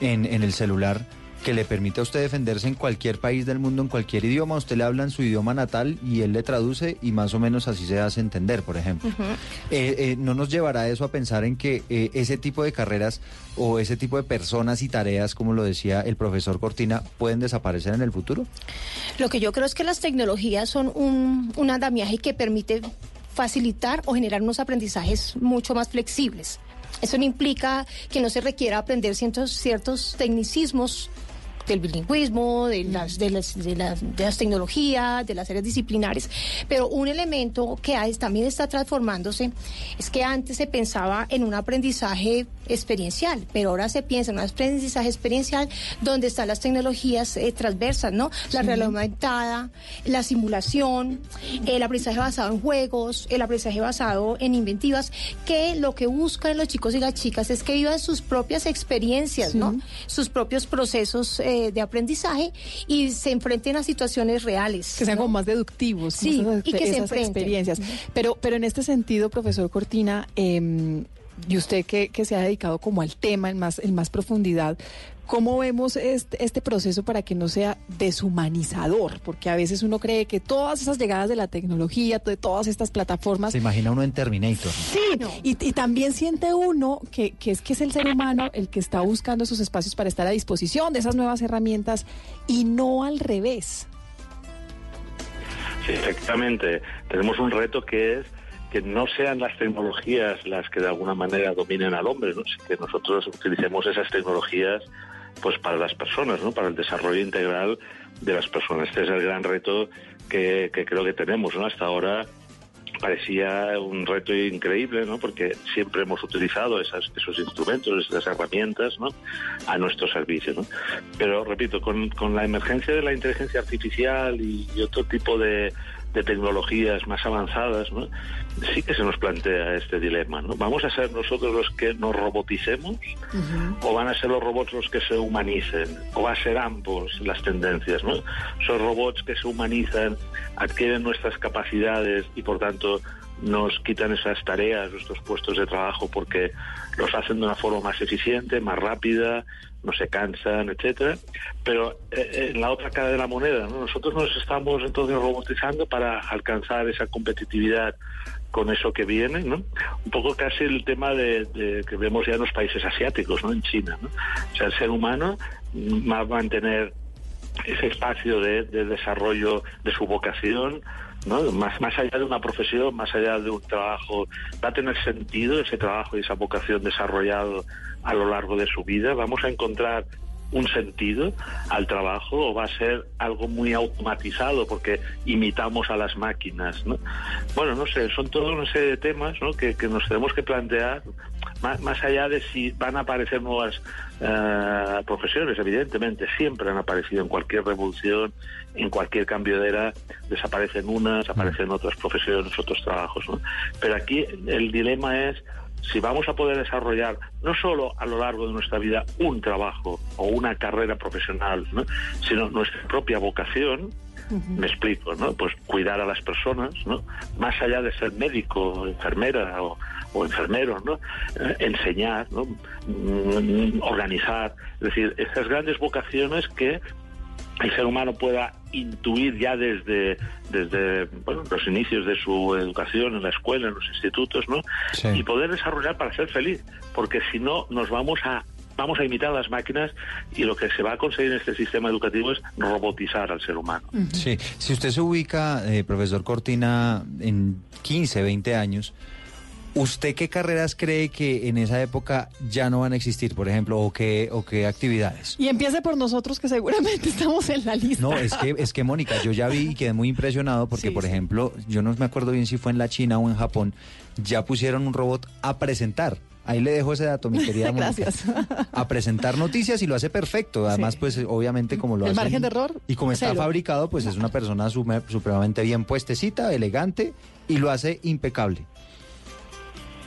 en, en el celular que le permite a usted defenderse en cualquier país del mundo, en cualquier idioma. Usted le habla en su idioma natal y él le traduce y más o menos así se hace entender, por ejemplo. Eh, eh, ¿No nos llevará eso a pensar en que eh, ese tipo de carreras o ese tipo de personas y tareas, como lo decía el profesor Cortina, pueden desaparecer en el futuro? Lo que yo creo es que las tecnologías son un, un andamiaje que permite facilitar o generar unos aprendizajes mucho más flexibles. Eso no implica que no se requiera aprender ciertos, ciertos tecnicismos del bilingüismo, de las, de, las, de, las, de las tecnologías, de las áreas disciplinares, pero un elemento que hay, también está transformándose es que antes se pensaba en un aprendizaje experiencial, pero ahora se piensa en un aprendizaje experiencial donde están las tecnologías eh, transversas, ¿no? La realidad aumentada, la simulación, el aprendizaje basado en juegos, el aprendizaje basado en inventivas, que lo que buscan los chicos y las chicas es que vivan sus propias experiencias, ¿no? Sus propios procesos eh, de aprendizaje y se enfrenten a situaciones reales. Que sean ¿no? como más deductivos. Sí, esas, y que se esas enfrenten. experiencias. Pero, pero en este sentido, profesor Cortina, eh, y usted que, que se ha dedicado como al tema en más, en más profundidad, ¿cómo vemos este, este proceso para que no sea deshumanizador? Porque a veces uno cree que todas esas llegadas de la tecnología, de todas estas plataformas, Se imagina uno en Terminator. Sí, y, y también siente uno que, que es que es el ser humano el que está buscando esos espacios para estar a disposición de esas nuevas herramientas y no al revés. Sí, efectivamente. Tenemos un reto que es que no sean las tecnologías las que de alguna manera dominen al hombre, ¿no? que nosotros utilicemos esas tecnologías pues para las personas, ¿no? para el desarrollo integral de las personas. Este es el gran reto que, que creo que tenemos. ¿no? Hasta ahora parecía un reto increíble, ¿no? Porque siempre hemos utilizado esas, esos instrumentos, esas herramientas, ¿no? A nuestro servicio, ¿no? Pero, repito, con, con la emergencia de la inteligencia artificial y, y otro tipo de, de tecnologías más avanzadas, ¿no? sí que se nos plantea este dilema. ¿no? ¿Vamos a ser nosotros los que nos roboticemos o van a ser los robots los que se humanicen? ¿O va a ser ambos las tendencias? ¿no? Son robots que se humanizan, adquieren nuestras capacidades y por tanto nos quitan esas tareas, nuestros puestos de trabajo, porque los hacen de una forma más eficiente, más rápida, no se cansan, etcétera. Pero eh, en la otra cara de la moneda, ¿no? nosotros nos estamos entonces robotizando para alcanzar esa competitividad con eso que viene, ¿no? Un poco casi el tema de, que vemos ya en los países asiáticos, ¿no? En China, ¿no? O sea, el ser humano va a mantener ese espacio de desarrollo de su vocación, ¿no? Más, más allá de una profesión, más allá de un trabajo, va a tener sentido ese trabajo y esa vocación desarrollado a lo largo de su vida. Vamos a encontrar un sentido al trabajo o va a ser algo muy automatizado porque imitamos a las máquinas, ¿no? Bueno, no sé, son toda una serie de temas ¿no? que, que nos tenemos que plantear más, más allá de si van a aparecer nuevas uh, profesiones, evidentemente, siempre han aparecido en cualquier revolución, en cualquier cambio de era, desaparecen unas, aparecen otras profesiones, otros trabajos, ¿no? Pero aquí el dilema es si vamos a poder desarrollar no solo a lo largo de nuestra vida un trabajo o una carrera profesional, ¿no? sino nuestra propia vocación, uh -huh. me explico, ¿no? Pues cuidar a las personas, ¿no? Más allá de ser médico, enfermera o, o enfermero, ¿no? Eh, enseñar, ¿no? Mm, organizar, es decir, esas grandes vocaciones que el ser humano pueda intuir ya desde, desde bueno, los inicios de su educación en la escuela, en los institutos, ¿no? Sí. Y poder desarrollar para ser feliz, porque si no nos vamos a vamos a imitar a las máquinas y lo que se va a conseguir en este sistema educativo es robotizar al ser humano. Sí, si usted se ubica, eh, profesor Cortina, en 15, 20 años, ¿Usted qué carreras cree que en esa época ya no van a existir, por ejemplo, o qué, o qué actividades? Y empiece por nosotros que seguramente estamos en la lista. No, es que, es que Mónica, yo ya vi y quedé muy impresionado porque, sí, por sí. ejemplo, yo no me acuerdo bien si fue en la China o en Japón, ya pusieron un robot a presentar. Ahí le dejo ese dato, mi querida Mónica. Gracias. A presentar noticias y lo hace perfecto. Además, sí. pues obviamente como lo El hace. margen de error. Y como está fabricado, pues es una persona supremamente bien puestecita, elegante y lo hace impecable.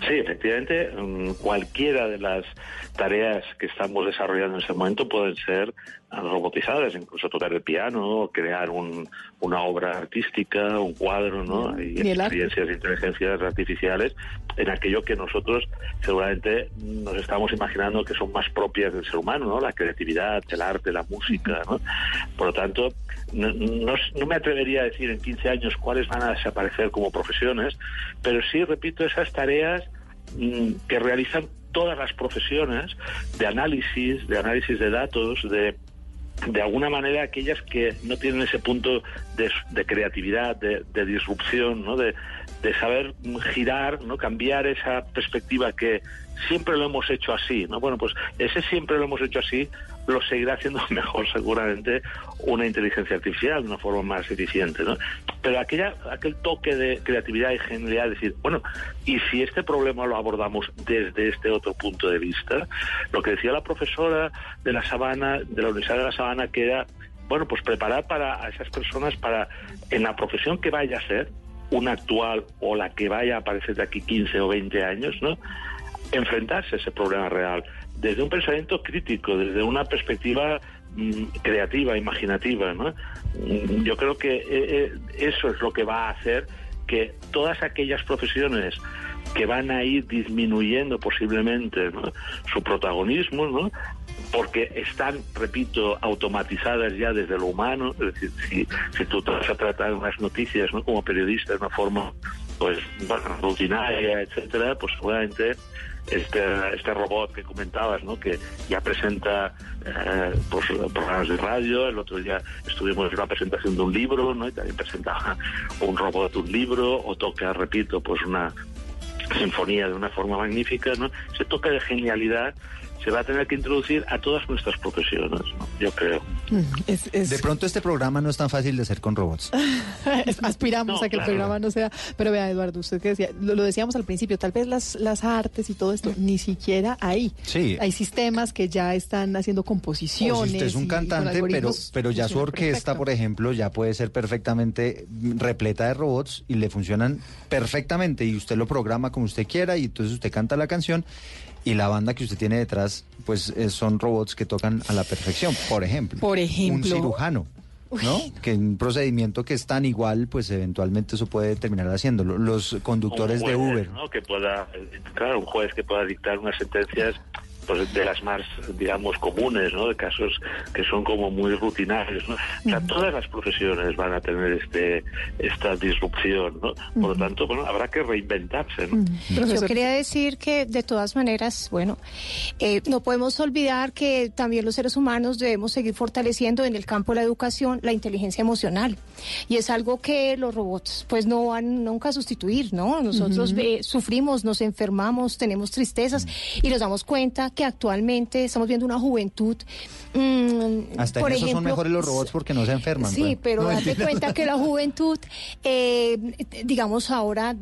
Sí, efectivamente, mm, cualquiera de las tareas que estamos desarrollando en ese momento pueden ser robotizadas, incluso tocar el piano, crear un, una obra artística, un cuadro, ¿no? Hay experiencias de inteligencias artificiales en aquello que nosotros seguramente nos estamos imaginando que son más propias del ser humano, ¿no? La creatividad, el arte, la música, ¿no? Por lo tanto, no, no, no me atrevería a decir en 15 años cuáles van a desaparecer como profesiones, pero sí, repito, esas tareas mm, que realizan todas las profesiones de análisis, de análisis de datos, de de alguna manera aquellas que no tienen ese punto de, de creatividad, de, de, disrupción, ¿no? de, de saber girar, no cambiar esa perspectiva que siempre lo hemos hecho así, ¿no? Bueno, pues ese siempre lo hemos hecho así lo seguirá haciendo mejor seguramente una inteligencia artificial de una forma más eficiente, ¿no? Pero aquella, aquel toque de creatividad y genialidad, decir, bueno, y si este problema lo abordamos desde este otro punto de vista, lo que decía la profesora de la Sabana, de la Universidad de la Sabana, que era, bueno, pues preparar para a esas personas para, en la profesión que vaya a ser, una actual o la que vaya a aparecer de aquí 15 o 20 años, ¿no? enfrentarse a ese problema real desde un pensamiento crítico, desde una perspectiva mmm, creativa, imaginativa. ¿no? Yo creo que eh, eso es lo que va a hacer que todas aquellas profesiones que van a ir disminuyendo posiblemente su protagonismo, ¿no? porque están, repito, automatizadas ya desde lo humano, es decir, si, si tú te vas a tratar unas noticias ¿no? como periodista de una forma pues rutinaria, etcétera, pues seguramente este, este robot que comentabas, ¿no? que ya presenta eh, pues, programas de radio. El otro día estuvimos en una presentación de un libro, ¿no? Y también presentaba un robot un libro, o toca, repito, pues una sinfonía de una forma magnífica, ¿no? Ese toque de genialidad se va a tener que introducir a todas nuestras profesiones, ¿no? yo creo. De pronto este programa no es tan fácil de hacer con robots. Aspiramos a que el programa no sea... Pero vea, Eduardo, usted que decía, lo, lo, decíamos al principio, tal vez las, las artes y todo esto, ni siquiera ahí. Sí. Hay sistemas que ya están haciendo composiciones. O si usted es un cantante, pero, pero ya su orquesta, perfecto. por ejemplo, ya puede ser perfectamente repleta de robots y le funcionan perfectamente y usted lo programa como usted quiera y entonces usted canta la canción y la banda que usted tiene detrás, pues eh, son robots que tocan a la perfección, por ejemplo. Por ejemplo. Un cirujano. ¿no? Uy. Que un procedimiento que es tan igual, pues eventualmente eso puede terminar haciéndolo. Los conductores juez, de Uber. ¿no? Que pueda, claro, un juez que pueda dictar unas sentencias pues de las más, digamos, comunes, ¿no? De casos que son como muy rutinarios, ¿no? O sea, todas las profesiones van a tener este esta disrupción, ¿no? Por lo tanto, bueno, habrá que reinventarse, ¿no? Yo quería decir que, de todas maneras, bueno, eh, no podemos olvidar que también los seres humanos debemos seguir fortaleciendo en el campo de la educación la inteligencia emocional. Y es algo que los robots, pues, no van nunca a sustituir, ¿no? Nosotros uh -huh. eh, sufrimos, nos enfermamos, tenemos tristezas y nos damos cuenta que actualmente estamos viendo una juventud. Mmm, Hasta por en eso ejemplo, son mejores los robots porque no se enferman. Sí, pues. pero no, date cuenta que la juventud, eh, digamos, ahora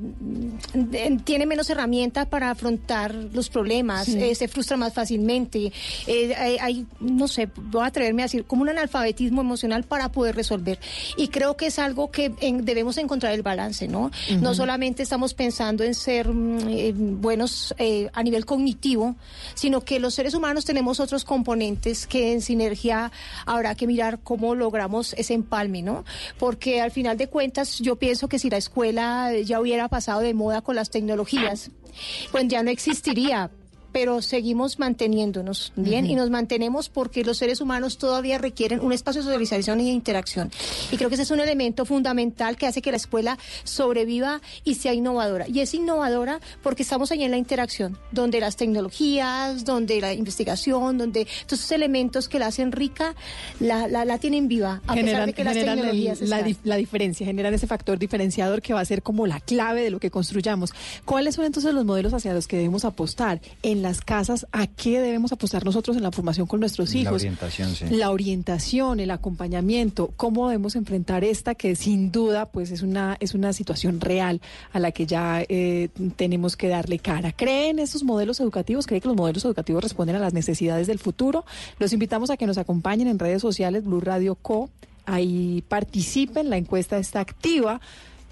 tiene menos herramientas para afrontar los problemas, sí. eh, se frustra más fácilmente. Eh, hay, hay, no sé, voy a atreverme a decir, como un analfabetismo emocional para poder resolver. Y creo que es algo que en, debemos encontrar el balance, ¿no? Uh -huh. No solamente estamos pensando en ser mm, buenos eh, a nivel cognitivo, sino que los seres humanos tenemos otros componentes que en sinergia habrá que mirar cómo logramos ese empalme, ¿no? Porque al final de cuentas yo pienso que si la escuela ya hubiera pasado de moda con las tecnologías, pues ya no existiría pero seguimos manteniéndonos bien uh -huh. y nos mantenemos porque los seres humanos todavía requieren un espacio de socialización y de interacción. Y creo que ese es un elemento fundamental que hace que la escuela sobreviva y sea innovadora. Y es innovadora porque estamos ahí en la interacción, donde las tecnologías, donde la investigación, donde todos esos elementos que la hacen rica, la, la, la tienen viva, a generan, pesar de que las tecnologías el, la, la diferencia, generan ese factor diferenciador que va a ser como la clave de lo que construyamos. ¿Cuáles son entonces los modelos hacia los que debemos apostar? En las casas, ¿a qué debemos apostar nosotros en la formación con nuestros hijos? La orientación, sí. La orientación, el acompañamiento, cómo debemos enfrentar esta que sin duda pues es una, es una situación real a la que ya eh, tenemos que darle cara. ¿Creen estos modelos educativos? ¿Creen que los modelos educativos responden a las necesidades del futuro? Los invitamos a que nos acompañen en redes sociales, Blue Radio Co. Ahí participen, la encuesta está activa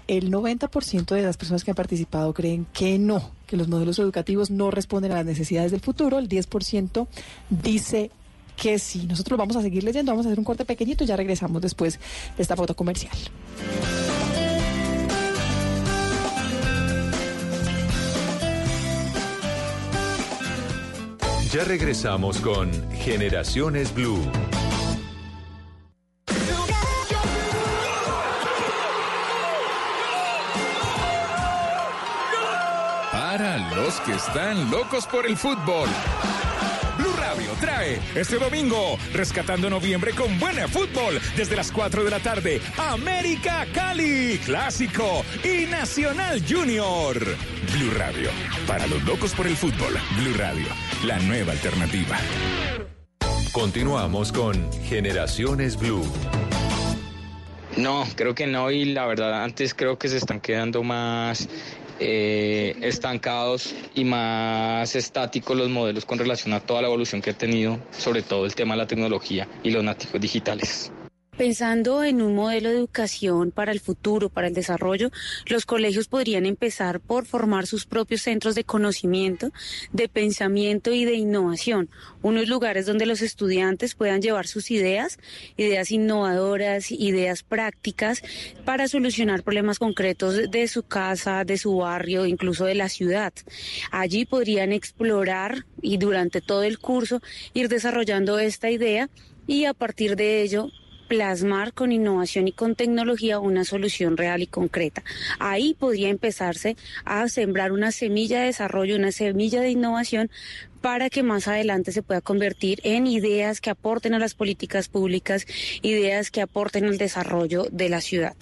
el 90% de las personas que han participado creen que no, que los modelos educativos no responden a las necesidades del futuro. El 10% dice que sí. Nosotros vamos a seguir leyendo, vamos a hacer un corte pequeñito y ya regresamos después de esta foto comercial. Ya regresamos con Generaciones Blue. Para los que están locos por el fútbol. Blue Radio trae este domingo, rescatando noviembre con buena fútbol, desde las 4 de la tarde, América Cali, Clásico y Nacional Junior. Blue Radio, para los locos por el fútbol. Blue Radio, la nueva alternativa. Continuamos con Generaciones Blue. No, creo que no y la verdad antes creo que se están quedando más eh, estancados y más estáticos los modelos con relación a toda la evolución que ha tenido, sobre todo el tema de la tecnología y los nativos digitales. Pensando en un modelo de educación para el futuro, para el desarrollo, los colegios podrían empezar por formar sus propios centros de conocimiento, de pensamiento y de innovación, unos lugares donde los estudiantes puedan llevar sus ideas, ideas innovadoras, ideas prácticas para solucionar problemas concretos de su casa, de su barrio, incluso de la ciudad. Allí podrían explorar y durante todo el curso ir desarrollando esta idea y a partir de ello plasmar con innovación y con tecnología una solución real y concreta. Ahí podría empezarse a sembrar una semilla de desarrollo, una semilla de innovación para que más adelante se pueda convertir en ideas que aporten a las políticas públicas, ideas que aporten al desarrollo de la ciudad.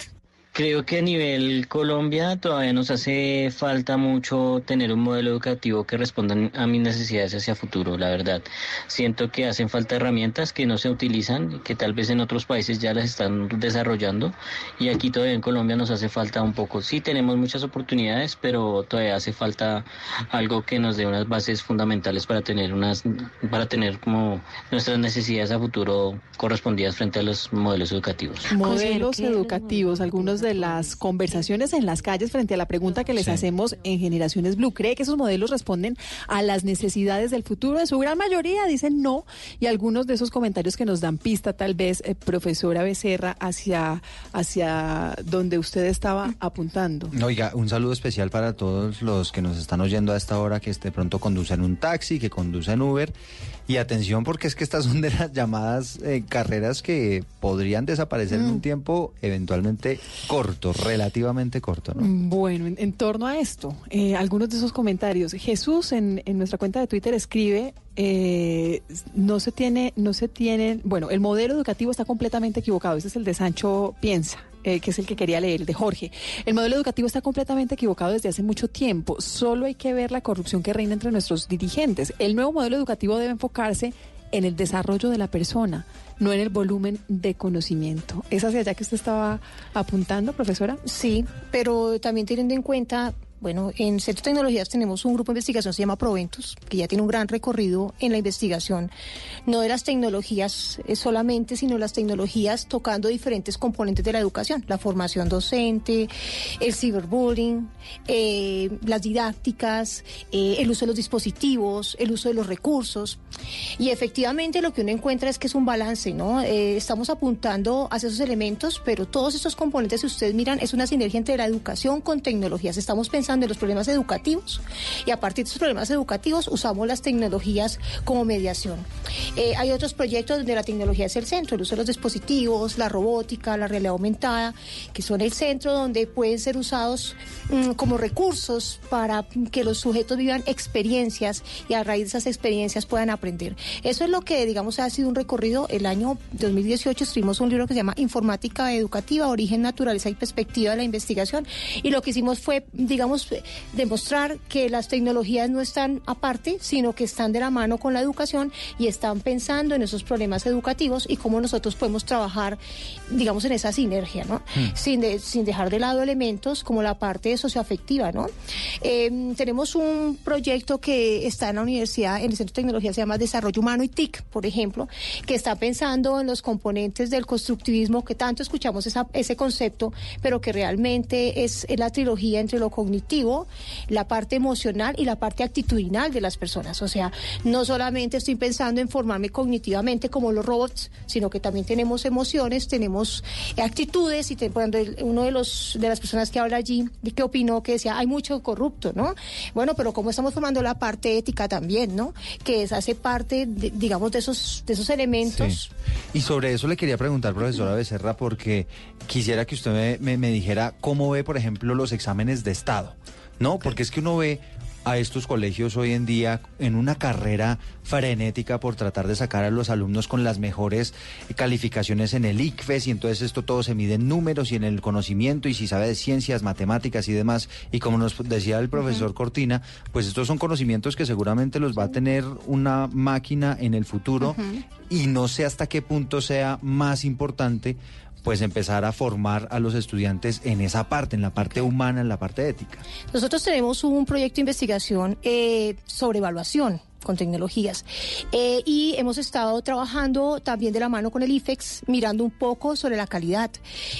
Creo que a nivel Colombia todavía nos hace falta mucho tener un modelo educativo que responda a mis necesidades hacia futuro, la verdad. Siento que hacen falta herramientas que no se utilizan, que tal vez en otros países ya las están desarrollando y aquí todavía en Colombia nos hace falta un poco. Sí tenemos muchas oportunidades, pero todavía hace falta algo que nos dé unas bases fundamentales para tener unas para tener como nuestras necesidades a futuro correspondidas frente a los modelos educativos. Modelos educativos, algunos de las conversaciones en las calles frente a la pregunta que les hacemos en Generaciones Blue. ¿Cree que esos modelos responden a las necesidades del futuro? En su gran mayoría dicen no y algunos de esos comentarios que nos dan pista tal vez, eh, profesora Becerra, hacia, hacia donde usted estaba apuntando. Oiga, un saludo especial para todos los que nos están oyendo a esta hora que de pronto conducen un taxi, que conducen Uber. Y atención porque es que estas son de las llamadas eh, carreras que podrían desaparecer en un tiempo eventualmente corto, relativamente corto. ¿no? Bueno, en, torno a esto, eh, algunos de esos comentarios. Jesús en, en nuestra cuenta de Twitter escribe, eh, no se tiene, no se tiene, bueno, el modelo educativo está completamente equivocado. Ese es el de Sancho Piensa. Eh, que es el que quería leer, de Jorge. El modelo educativo está completamente equivocado desde hace mucho tiempo. Solo hay que ver la corrupción que reina entre nuestros dirigentes. El nuevo modelo educativo debe enfocarse en el desarrollo de la persona, no en el volumen de conocimiento. ¿Es hacia allá que usted estaba apuntando, profesora? Sí, pero también teniendo en cuenta bueno, en Centro Tecnologías tenemos un grupo de investigación, se llama Proventus, que ya tiene un gran recorrido en la investigación, no de las tecnologías eh, solamente, sino las tecnologías tocando diferentes componentes de la educación, la formación docente, el ciberbullying, eh, las didácticas, eh, el uso de los dispositivos, el uso de los recursos. Y efectivamente lo que uno encuentra es que es un balance, ¿no? estamos apuntando hacia esos elementos, pero todos estos componentes, si ustedes miran, es una sinergia entre la educación con tecnologías. Estamos pensando de los problemas educativos y a partir de esos problemas educativos usamos las tecnologías como mediación. Eh, hay otros proyectos donde la tecnología es el centro, el uso de los dispositivos, la robótica, la realidad aumentada, que son el centro donde pueden ser usados mm, como recursos para que los sujetos vivan experiencias y a raíz de esas experiencias puedan aprender. Eso es lo que, digamos, ha sido un recorrido. El año 2018 escribimos un libro que se llama Informática Educativa, Origen, Naturaleza y Perspectiva de la Investigación y lo que hicimos fue, digamos, demostrar que las tecnologías no están aparte, sino que están de la mano con la educación y están pensando en esos problemas educativos y cómo nosotros podemos trabajar, digamos, en esa sinergia, ¿no? Hmm. Sin, sin dejar de lado elementos como la parte socioafectiva, ¿no? Em, tenemos un proyecto que está en la universidad, en el Centro de Tecnología, se llama Desarrollo Humano y TIC, por ejemplo, que está pensando en los componentes del constructivismo, que tanto escuchamos ese concepto, pero que realmente es la trilogía entre lo cognitivo, la parte emocional y la parte actitudinal de las personas. O sea, no solamente estoy pensando en formarme cognitivamente como los robots, sino que también tenemos emociones, tenemos actitudes y cuando uno de los de las personas que habla allí, que opinó que decía, hay mucho corrupto, ¿no? Bueno, pero cómo estamos formando la parte ética también, ¿no? Que es, hace parte, digamos, de esos, de esos elementos. Y sobre eso le quería preguntar, profesora Becerra, porque quisiera que usted me, me dijera cómo ve, por ejemplo, los exámenes de Estado. No, porque es que uno ve a estos colegios hoy en día en una carrera frenética por tratar de sacar a los alumnos con las mejores calificaciones en el ICFES y entonces esto todo se mide en números y en el conocimiento y si sabe de ciencias, matemáticas y demás. Y como nos decía el profesor Cortina, pues estos son conocimientos que seguramente los va a tener una máquina en el futuro y no sé hasta qué punto sea más importante pues empezar a formar a los estudiantes en esa parte, en la parte humana, en la parte ética. Nosotros tenemos un proyecto de investigación eh, sobre evaluación con tecnologías. Eh, y hemos estado trabajando también de la mano con el IFEX, mirando un poco sobre la calidad,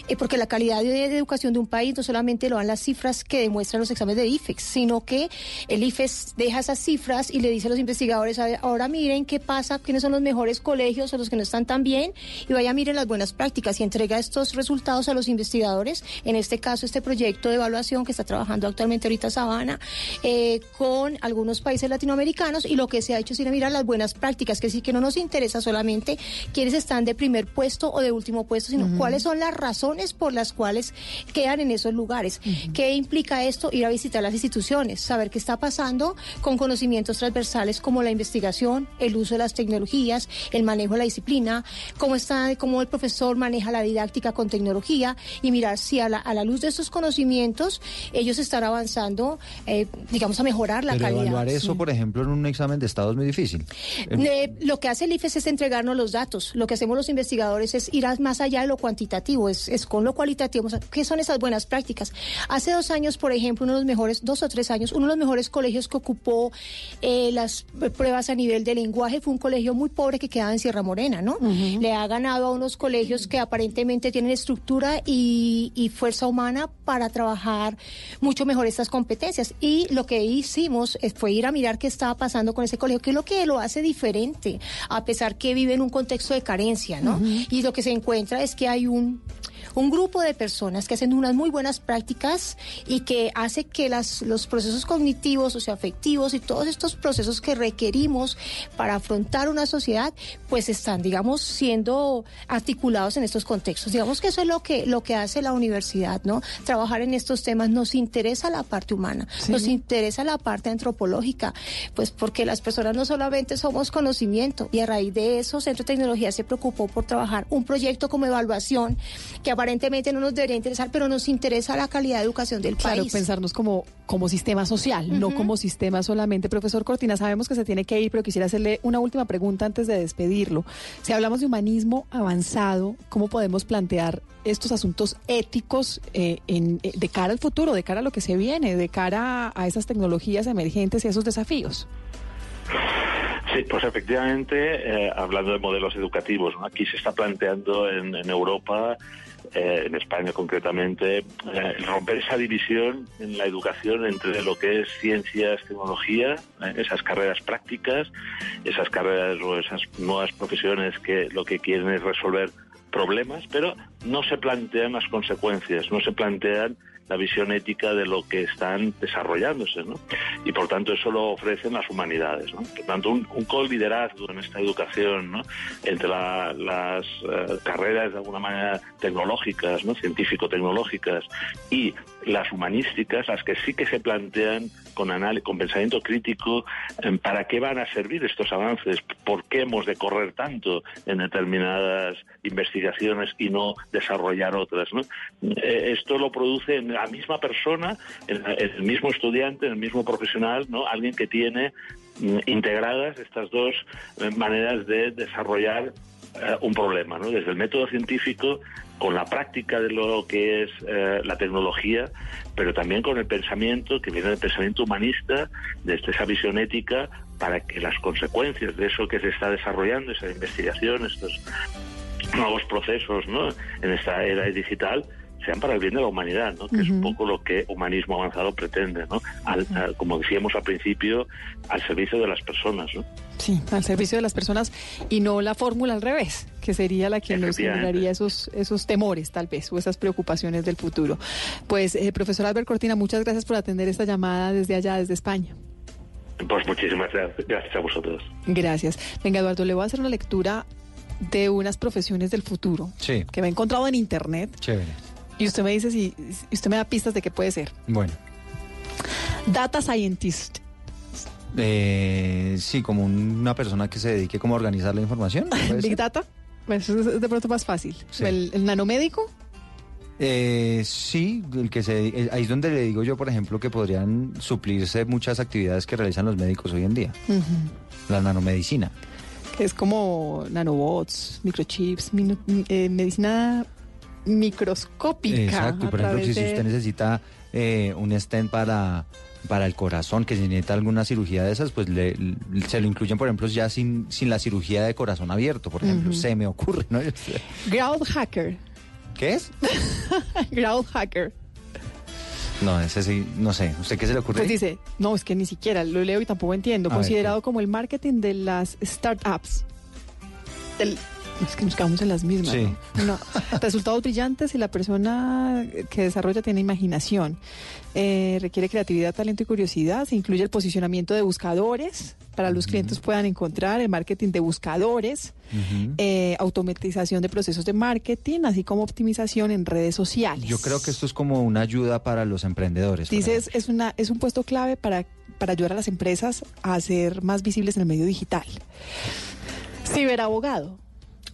eh, porque la calidad de, educación de un país no solamente lo dan las cifras que demuestran los exámenes de IFEX, sino que el IFEX deja esas cifras y le dice a los investigadores, ahora miren qué pasa, quiénes son los mejores colegios o los que no están tan bien, y vaya miren las buenas prácticas y entrega estos resultados a los investigadores, en este caso este proyecto de evaluación que está trabajando actualmente ahorita Sabana, eh, con algunos países latinoamericanos, y lo que se ha hecho es ir a mirar las buenas prácticas, que sí que no nos interesa solamente quiénes están de primer puesto o de último puesto, sino cuáles son las razones por las cuales quedan en esos lugares. ¿Qué implica esto? Ir a visitar las instituciones, saber qué está pasando con conocimientos transversales como la investigación, el uso de las tecnologías, el manejo de la disciplina, cómo está, cómo el profesor maneja la didáctica con tecnología y mirar si a la, a la luz de estos conocimientos ellos están avanzando, eh, digamos, a mejorar la Pero calidad. evaluar eso, por ejemplo, en un examen de estado es muy difícil. Eh, lo que hace el IFES es entregarnos los datos. Lo que hacemos los investigadores es ir más allá de lo cuantitativo, es, es con lo cualitativo. ¿Qué son esas buenas prácticas? Hace dos años, por ejemplo, uno de los mejores, dos o tres años, uno de los mejores colegios que ocupó eh, las pruebas a nivel de lenguaje fue un colegio muy pobre que quedaba en Sierra Morena, ¿no? Le ha ganado a unos colegios que aparentemente tienen estructura y, y fuerza humana para trabajar mucho mejor estas competencias. Y lo que hicimos eh, fue ir a mirar qué estaba pasando con ese colegio, qué es lo que lo hace diferente, a pesar que vive en un contexto de carencia, ¿no? Y lo que se encuentra es que hay un un grupo de personas que hacen unas muy buenas prácticas y que hace que las, los procesos cognitivos, o sea, afectivos y todos estos procesos que requerimos para afrontar una sociedad, pues están, digamos, siendo articulados en estos contextos. Digamos que eso es lo que, lo que hace la universidad, ¿no? Trabajar en estos temas nos interesa la parte humana, nos interesa la parte antropológica, pues porque las personas no solamente somos conocimiento y a raíz de eso Centro de Tecnología se preocupó por trabajar un proyecto como evaluación que aparentemente no nos debería interesar, pero nos interesa la calidad de educación del Claro, país. pensarnos como, como sistema social, no como sistema solamente. Profesor Cortina, sabemos que se tiene que ir, pero quisiera hacerle una última pregunta antes de despedirlo. Si hablamos de humanismo avanzado, ¿cómo podemos plantear estos asuntos éticos eh, en- eh, de cara al futuro, de cara a lo que se viene, de cara a esas tecnologías emergentes y a esos desafíos? Sí, pues efectivamente, eh, hablando de modelos educativos, ¿no? aquí se está planteando en, en Europa, eh, en España concretamente, eh, romper esa división en la educación entre lo que es ciencias, tecnología, eh, esas carreras prácticas, esas carreras o esas nuevas profesiones que lo que quieren es resolver problemas, pero no se plantean las consecuencias, no se plantean la visión ética de lo que están desarrollándose, ¿no? Y por tanto eso lo ofrecen las humanidades, ¿no? Por tanto, un, un co-liderazgo en esta educación, ¿no? Entre la- las eh, carreras de alguna manera tecnológicas, ¿no? Científico-tecnológicas y las humanísticas, las que sí que se plantean con con pensamiento crítico, eh, para qué van a servir estos avances, por qué hemos de correr tanto en determinadas investigaciones y no desarrollar otras. ¿no? Eh, esto lo produce en la misma persona, en el mismo estudiante, en el mismo profesional, ¿no? alguien que tiene mm, integradas estas dos eh, maneras de desarrollar eh, un problema, ¿no? Desde el método científico, con la práctica de lo que es eh, la tecnología, pero también con el pensamiento, que viene del pensamiento humanista, desde esa visión ética, para que las consecuencias de eso que se está desarrollando, esa investigación, estos nuevos procesos, ¿no? En esta era digital, sean para el bien de la humanidad, ¿no? Que es un poco lo que humanismo avanzado pretende, ¿no? Al- al- como decíamos al principio, al servicio de las personas, ¿no? Sí, al servicio de las personas y no la fórmula al revés, que sería la que nos generaría esos, esos temores tal vez o esas preocupaciones del futuro. Pues, eh, profesor Albert Cortina, muchas gracias por atender esta llamada desde allá, desde España. Pues muchísimas gracias, gracias a vosotros. Gracias. Venga, Eduardo, le voy a hacer una lectura de unas profesiones del futuro Sí, que me he encontrado en internet chévere. Y usted me dice si, usted me da pistas de qué puede ser. Bueno, Data Scientist. eh, sí, como una persona que se dedique como a organizar la información. ¿puede Big ser? Data. Pues eso es de pronto más fácil. Sí. El, el nanomédico. Eh, sí, el que se, eh, ahí es donde le digo yo, por ejemplo, que podrían suplirse muchas actividades que realizan los médicos hoy en día. La nanomedicina. que es como nanobots, microchips, eh, medicina microscópica. Exacto, y por ejemplo, si de- usted necesita eh, un stent para, para el corazón, que si necesita alguna cirugía de esas, pues le, le- se lo incluyen, por ejemplo, ya sin, sin la cirugía de corazón abierto, por ejemplo, se me ocurre, ¿no? Ground Hacker. ¿Qué es? Ground Hacker. No, ese sí, no sé, ¿usted qué se le ocurre? Pues dice, no, es que ni siquiera lo leo y tampoco entiendo. A ver, Considerado como el marketing de las startups. Del Es que nos quedamos en las mismas. Sí. ¿no? No. Resultados brillantes y la persona que desarrolla tiene imaginación. Eh, requiere creatividad, talento y curiosidad. Se incluye el posicionamiento de buscadores para los clientes puedan encontrar, el marketing de buscadores, eh, automatización de procesos de marketing, así como optimización en redes sociales. Yo creo que esto es como una ayuda para los emprendedores. Dices, es, una, es un puesto clave para, para ayudar a las empresas a ser más visibles en el medio digital. Ciberabogado.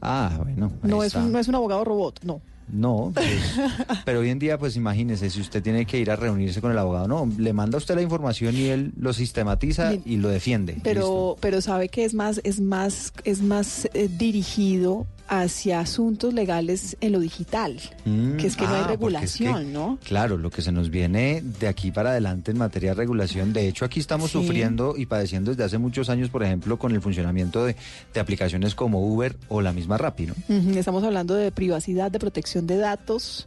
Ah, bueno. No es, un, no es un abogado robot, no. No, pues, pero hoy en día, pues imagínese, si usted tiene que ir a reunirse con el abogado, no, le manda a usted la información y él lo sistematiza y lo defiende. Pero, pero sabe que es más, es más, es más eh, dirigido hacia asuntos legales en lo digital, Mm, que es que no hay ah, porque es que, regulación, ¿no? Claro, lo que se nos viene de aquí para adelante en materia de regulación, de hecho aquí estamos Sí. sufriendo y padeciendo desde hace muchos años, por ejemplo, con el funcionamiento de, de aplicaciones como Uber o la misma Rappi, ¿no? Estamos hablando de privacidad, de protección de datos,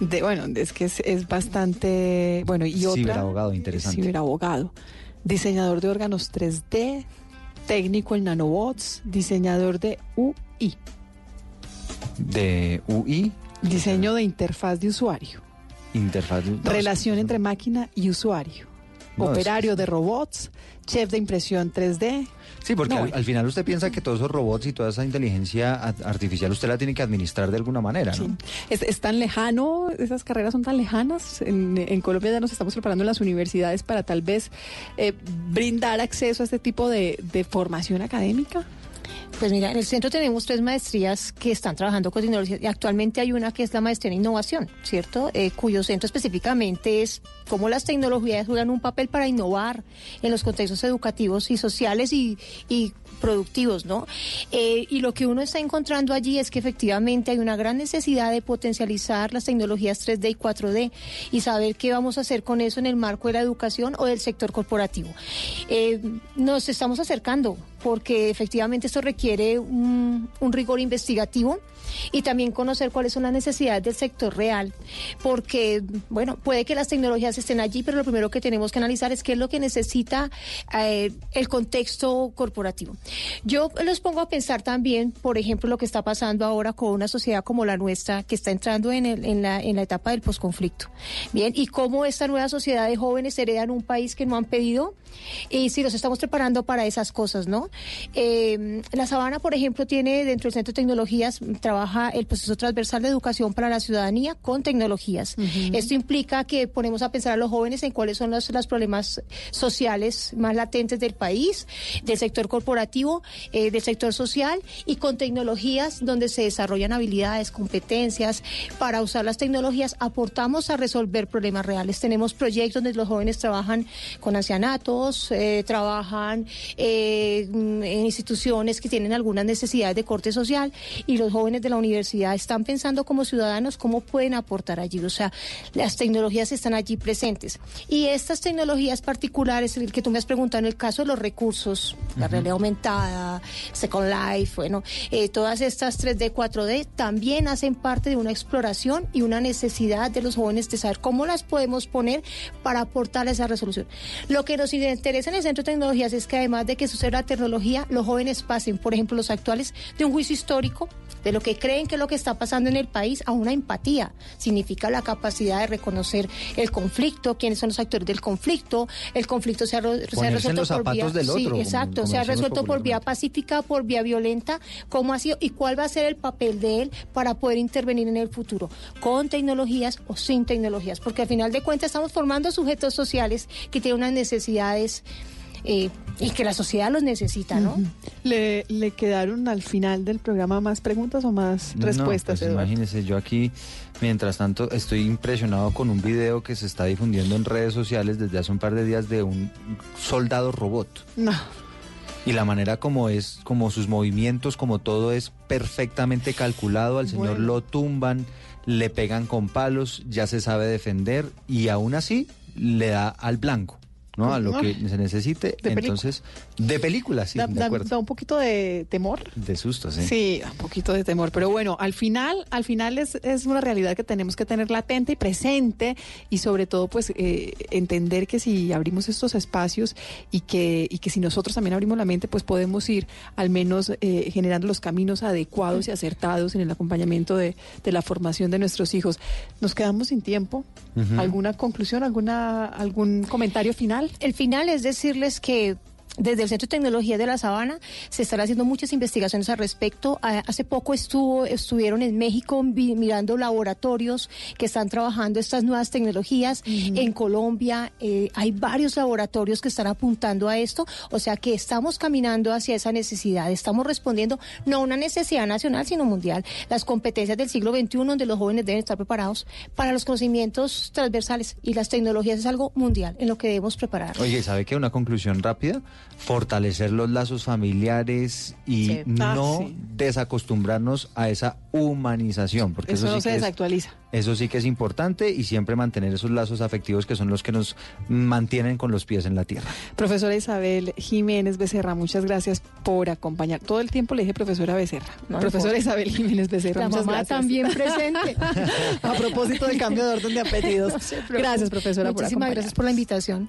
de bueno, es que es, es bastante bueno y otra Ciberabogado, interesante. ciberabogado, diseñador de órganos 3D, técnico en nanobots, diseñador de UI, De UI, diseño de interfaz de usuario, interfaz. no, relación entre máquina y usuario, No, es- operario de robots, chef de impresión 3D. Sí, porque No, al, al final usted piensa que todos esos robots y toda esa inteligencia artificial usted la tiene que administrar de alguna manera, ¿no? Es, es tan lejano, esas carreras son tan lejanas. En, en Colombia ya nos estamos preparando en las universidades para tal vez eh, brindar acceso a este tipo de, de formación académica. Pues mira, en el centro tenemos tres maestrías que están trabajando con tecnología y actualmente hay una que es la maestría en innovación, ¿cierto? Eh, cuyo centro específicamente es cómo las tecnologías juegan un papel para innovar en los contextos educativos y sociales y, y productivos, ¿no? Eh, y lo que uno está encontrando allí es que efectivamente hay una gran necesidad de potencializar las tecnologías 3D y 4D y saber qué vamos a hacer con eso en el marco de la educación o del sector corporativo. Eh, nos estamos acercando porque efectivamente esto requiere un, un rigor investigativo y también conocer cuáles son las necesidades del sector real, porque, bueno, puede que las tecnologías estén allí, pero lo primero que tenemos que analizar es qué es lo que necesita eh, el contexto corporativo. Yo los pongo a pensar también, por ejemplo, lo que está pasando ahora con una sociedad como la nuestra, que está entrando en, el- en la, en la etapa del posconflicto. Bien, y cómo esta nueva sociedad de jóvenes heredan un país que no han pedido y si nos estamos preparando para esas cosas, ¿no? Eh, la Sabana, por ejemplo, tiene dentro del Centro de Tecnologías, trabaja el proceso transversal de educación para la ciudadanía con tecnologías. Esto implica que ponemos a pensar a los jóvenes en cuáles son los, los problemas sociales más latentes del país, del sector corporativo, eh, del sector social y con tecnologías donde se desarrollan habilidades, competencias. Para usar las tecnologías aportamos a resolver problemas reales. Tenemos proyectos donde los jóvenes trabajan con ancianatos, eh, trabajan eh, en instituciones que tienen algunas necesidades de corte social y los jóvenes de la universidad están pensando como ciudadanos cómo pueden aportar allí. O sea, las tecnologías están allí presentes. Y estas tecnologías particulares, el que tú me has preguntado en el caso de los recursos, la Ujú. realidad aumentada, Second Life, bueno, eh, todas estas 3D, 4D también hacen parte de una exploración y una necesidad de los jóvenes de saber cómo las podemos poner para aportar esa resolución. Lo que nos interesa en el Centro de Tecnologías es que además de que suceda la tecnología, los jóvenes pasen, por ejemplo, los actuales, de un juicio histórico de lo que creen que lo que está pasando en el país a una empatía. Significa la capacidad de reconocer el conflicto, quiénes son los actores del conflicto, el conflicto se ha, se resuelto por vía... del otro, exacto, se ha resuelto por vía pacífica, por vía violenta, cómo ha sido y cuál va a ser el papel de él para poder intervenir en el futuro, con tecnologías o sin tecnologías, porque al final de cuentas estamos formando sujetos sociales que tienen unas necesidades eh, y que la sociedad los necesita, ¿no? ¿Le, ¿Le quedaron al final del programa más preguntas o más No, respuestas, pues Eduardo? imagínese, yo aquí, mientras tanto, estoy impresionado con un video que se está difundiendo en redes sociales desde hace un par de días de un soldado robot. No. Y la manera como es, como sus movimientos, como todo es perfectamente calculado, al señor Bueno. lo tumban, le pegan con palos, ya se sabe defender y aún así le da al blanco. ¿No? A lo que se necesite. De Entonces, de películas, sí, da, de da- acuerdo. da un poquito de temor. De susto, sí. Sí, un poquito de temor, pero bueno, al final, al final es, es una realidad que tenemos que tener latente y presente y sobre todo pues eh, entender que si abrimos estos espacios y que, y que si nosotros también abrimos la mente pues podemos ir al menos eh, generando los caminos adecuados y acertados en el acompañamiento de, de la formación de nuestros hijos. Nos quedamos sin tiempo. ¿Alguna conclusión, alguna, algún comentario final? El final es decirles que desde el Centro de Tecnología de la Sabana se están haciendo muchas investigaciones al respecto. Hace poco estuvo, estuvieron en México mirando laboratorios que están trabajando estas nuevas tecnologías. En Colombia eh, hay varios laboratorios que están apuntando a esto. O sea que estamos caminando hacia esa necesidad. Estamos respondiendo no a una necesidad nacional, sino mundial. Las competencias del siglo XXI, donde los jóvenes deben estar preparados para los conocimientos transversales y las tecnologías es algo mundial en lo que debemos preparar. Oye, ¿y ¿sabe qué? Una conclusión rápida. Fortalecer los lazos familiares y Sí. Ah, no sí. desacostumbrarnos a esa humanización. Porque eso, Eso no sí se que es- desactualiza. eso sí que es importante y siempre mantener esos lazos afectivos que son los que nos mantienen con los pies en la tierra. Profesora Isabel Jiménez Becerra, muchas gracias por acompañar. Todo el tiempo le dije profesora Becerra. No profesora. Isabel Jiménez Becerra, La muchas mamá gracias. también presente. A propósito del cambio de orden de apellidos. Gracias, profesora, Muchísimas gracias por la invitación.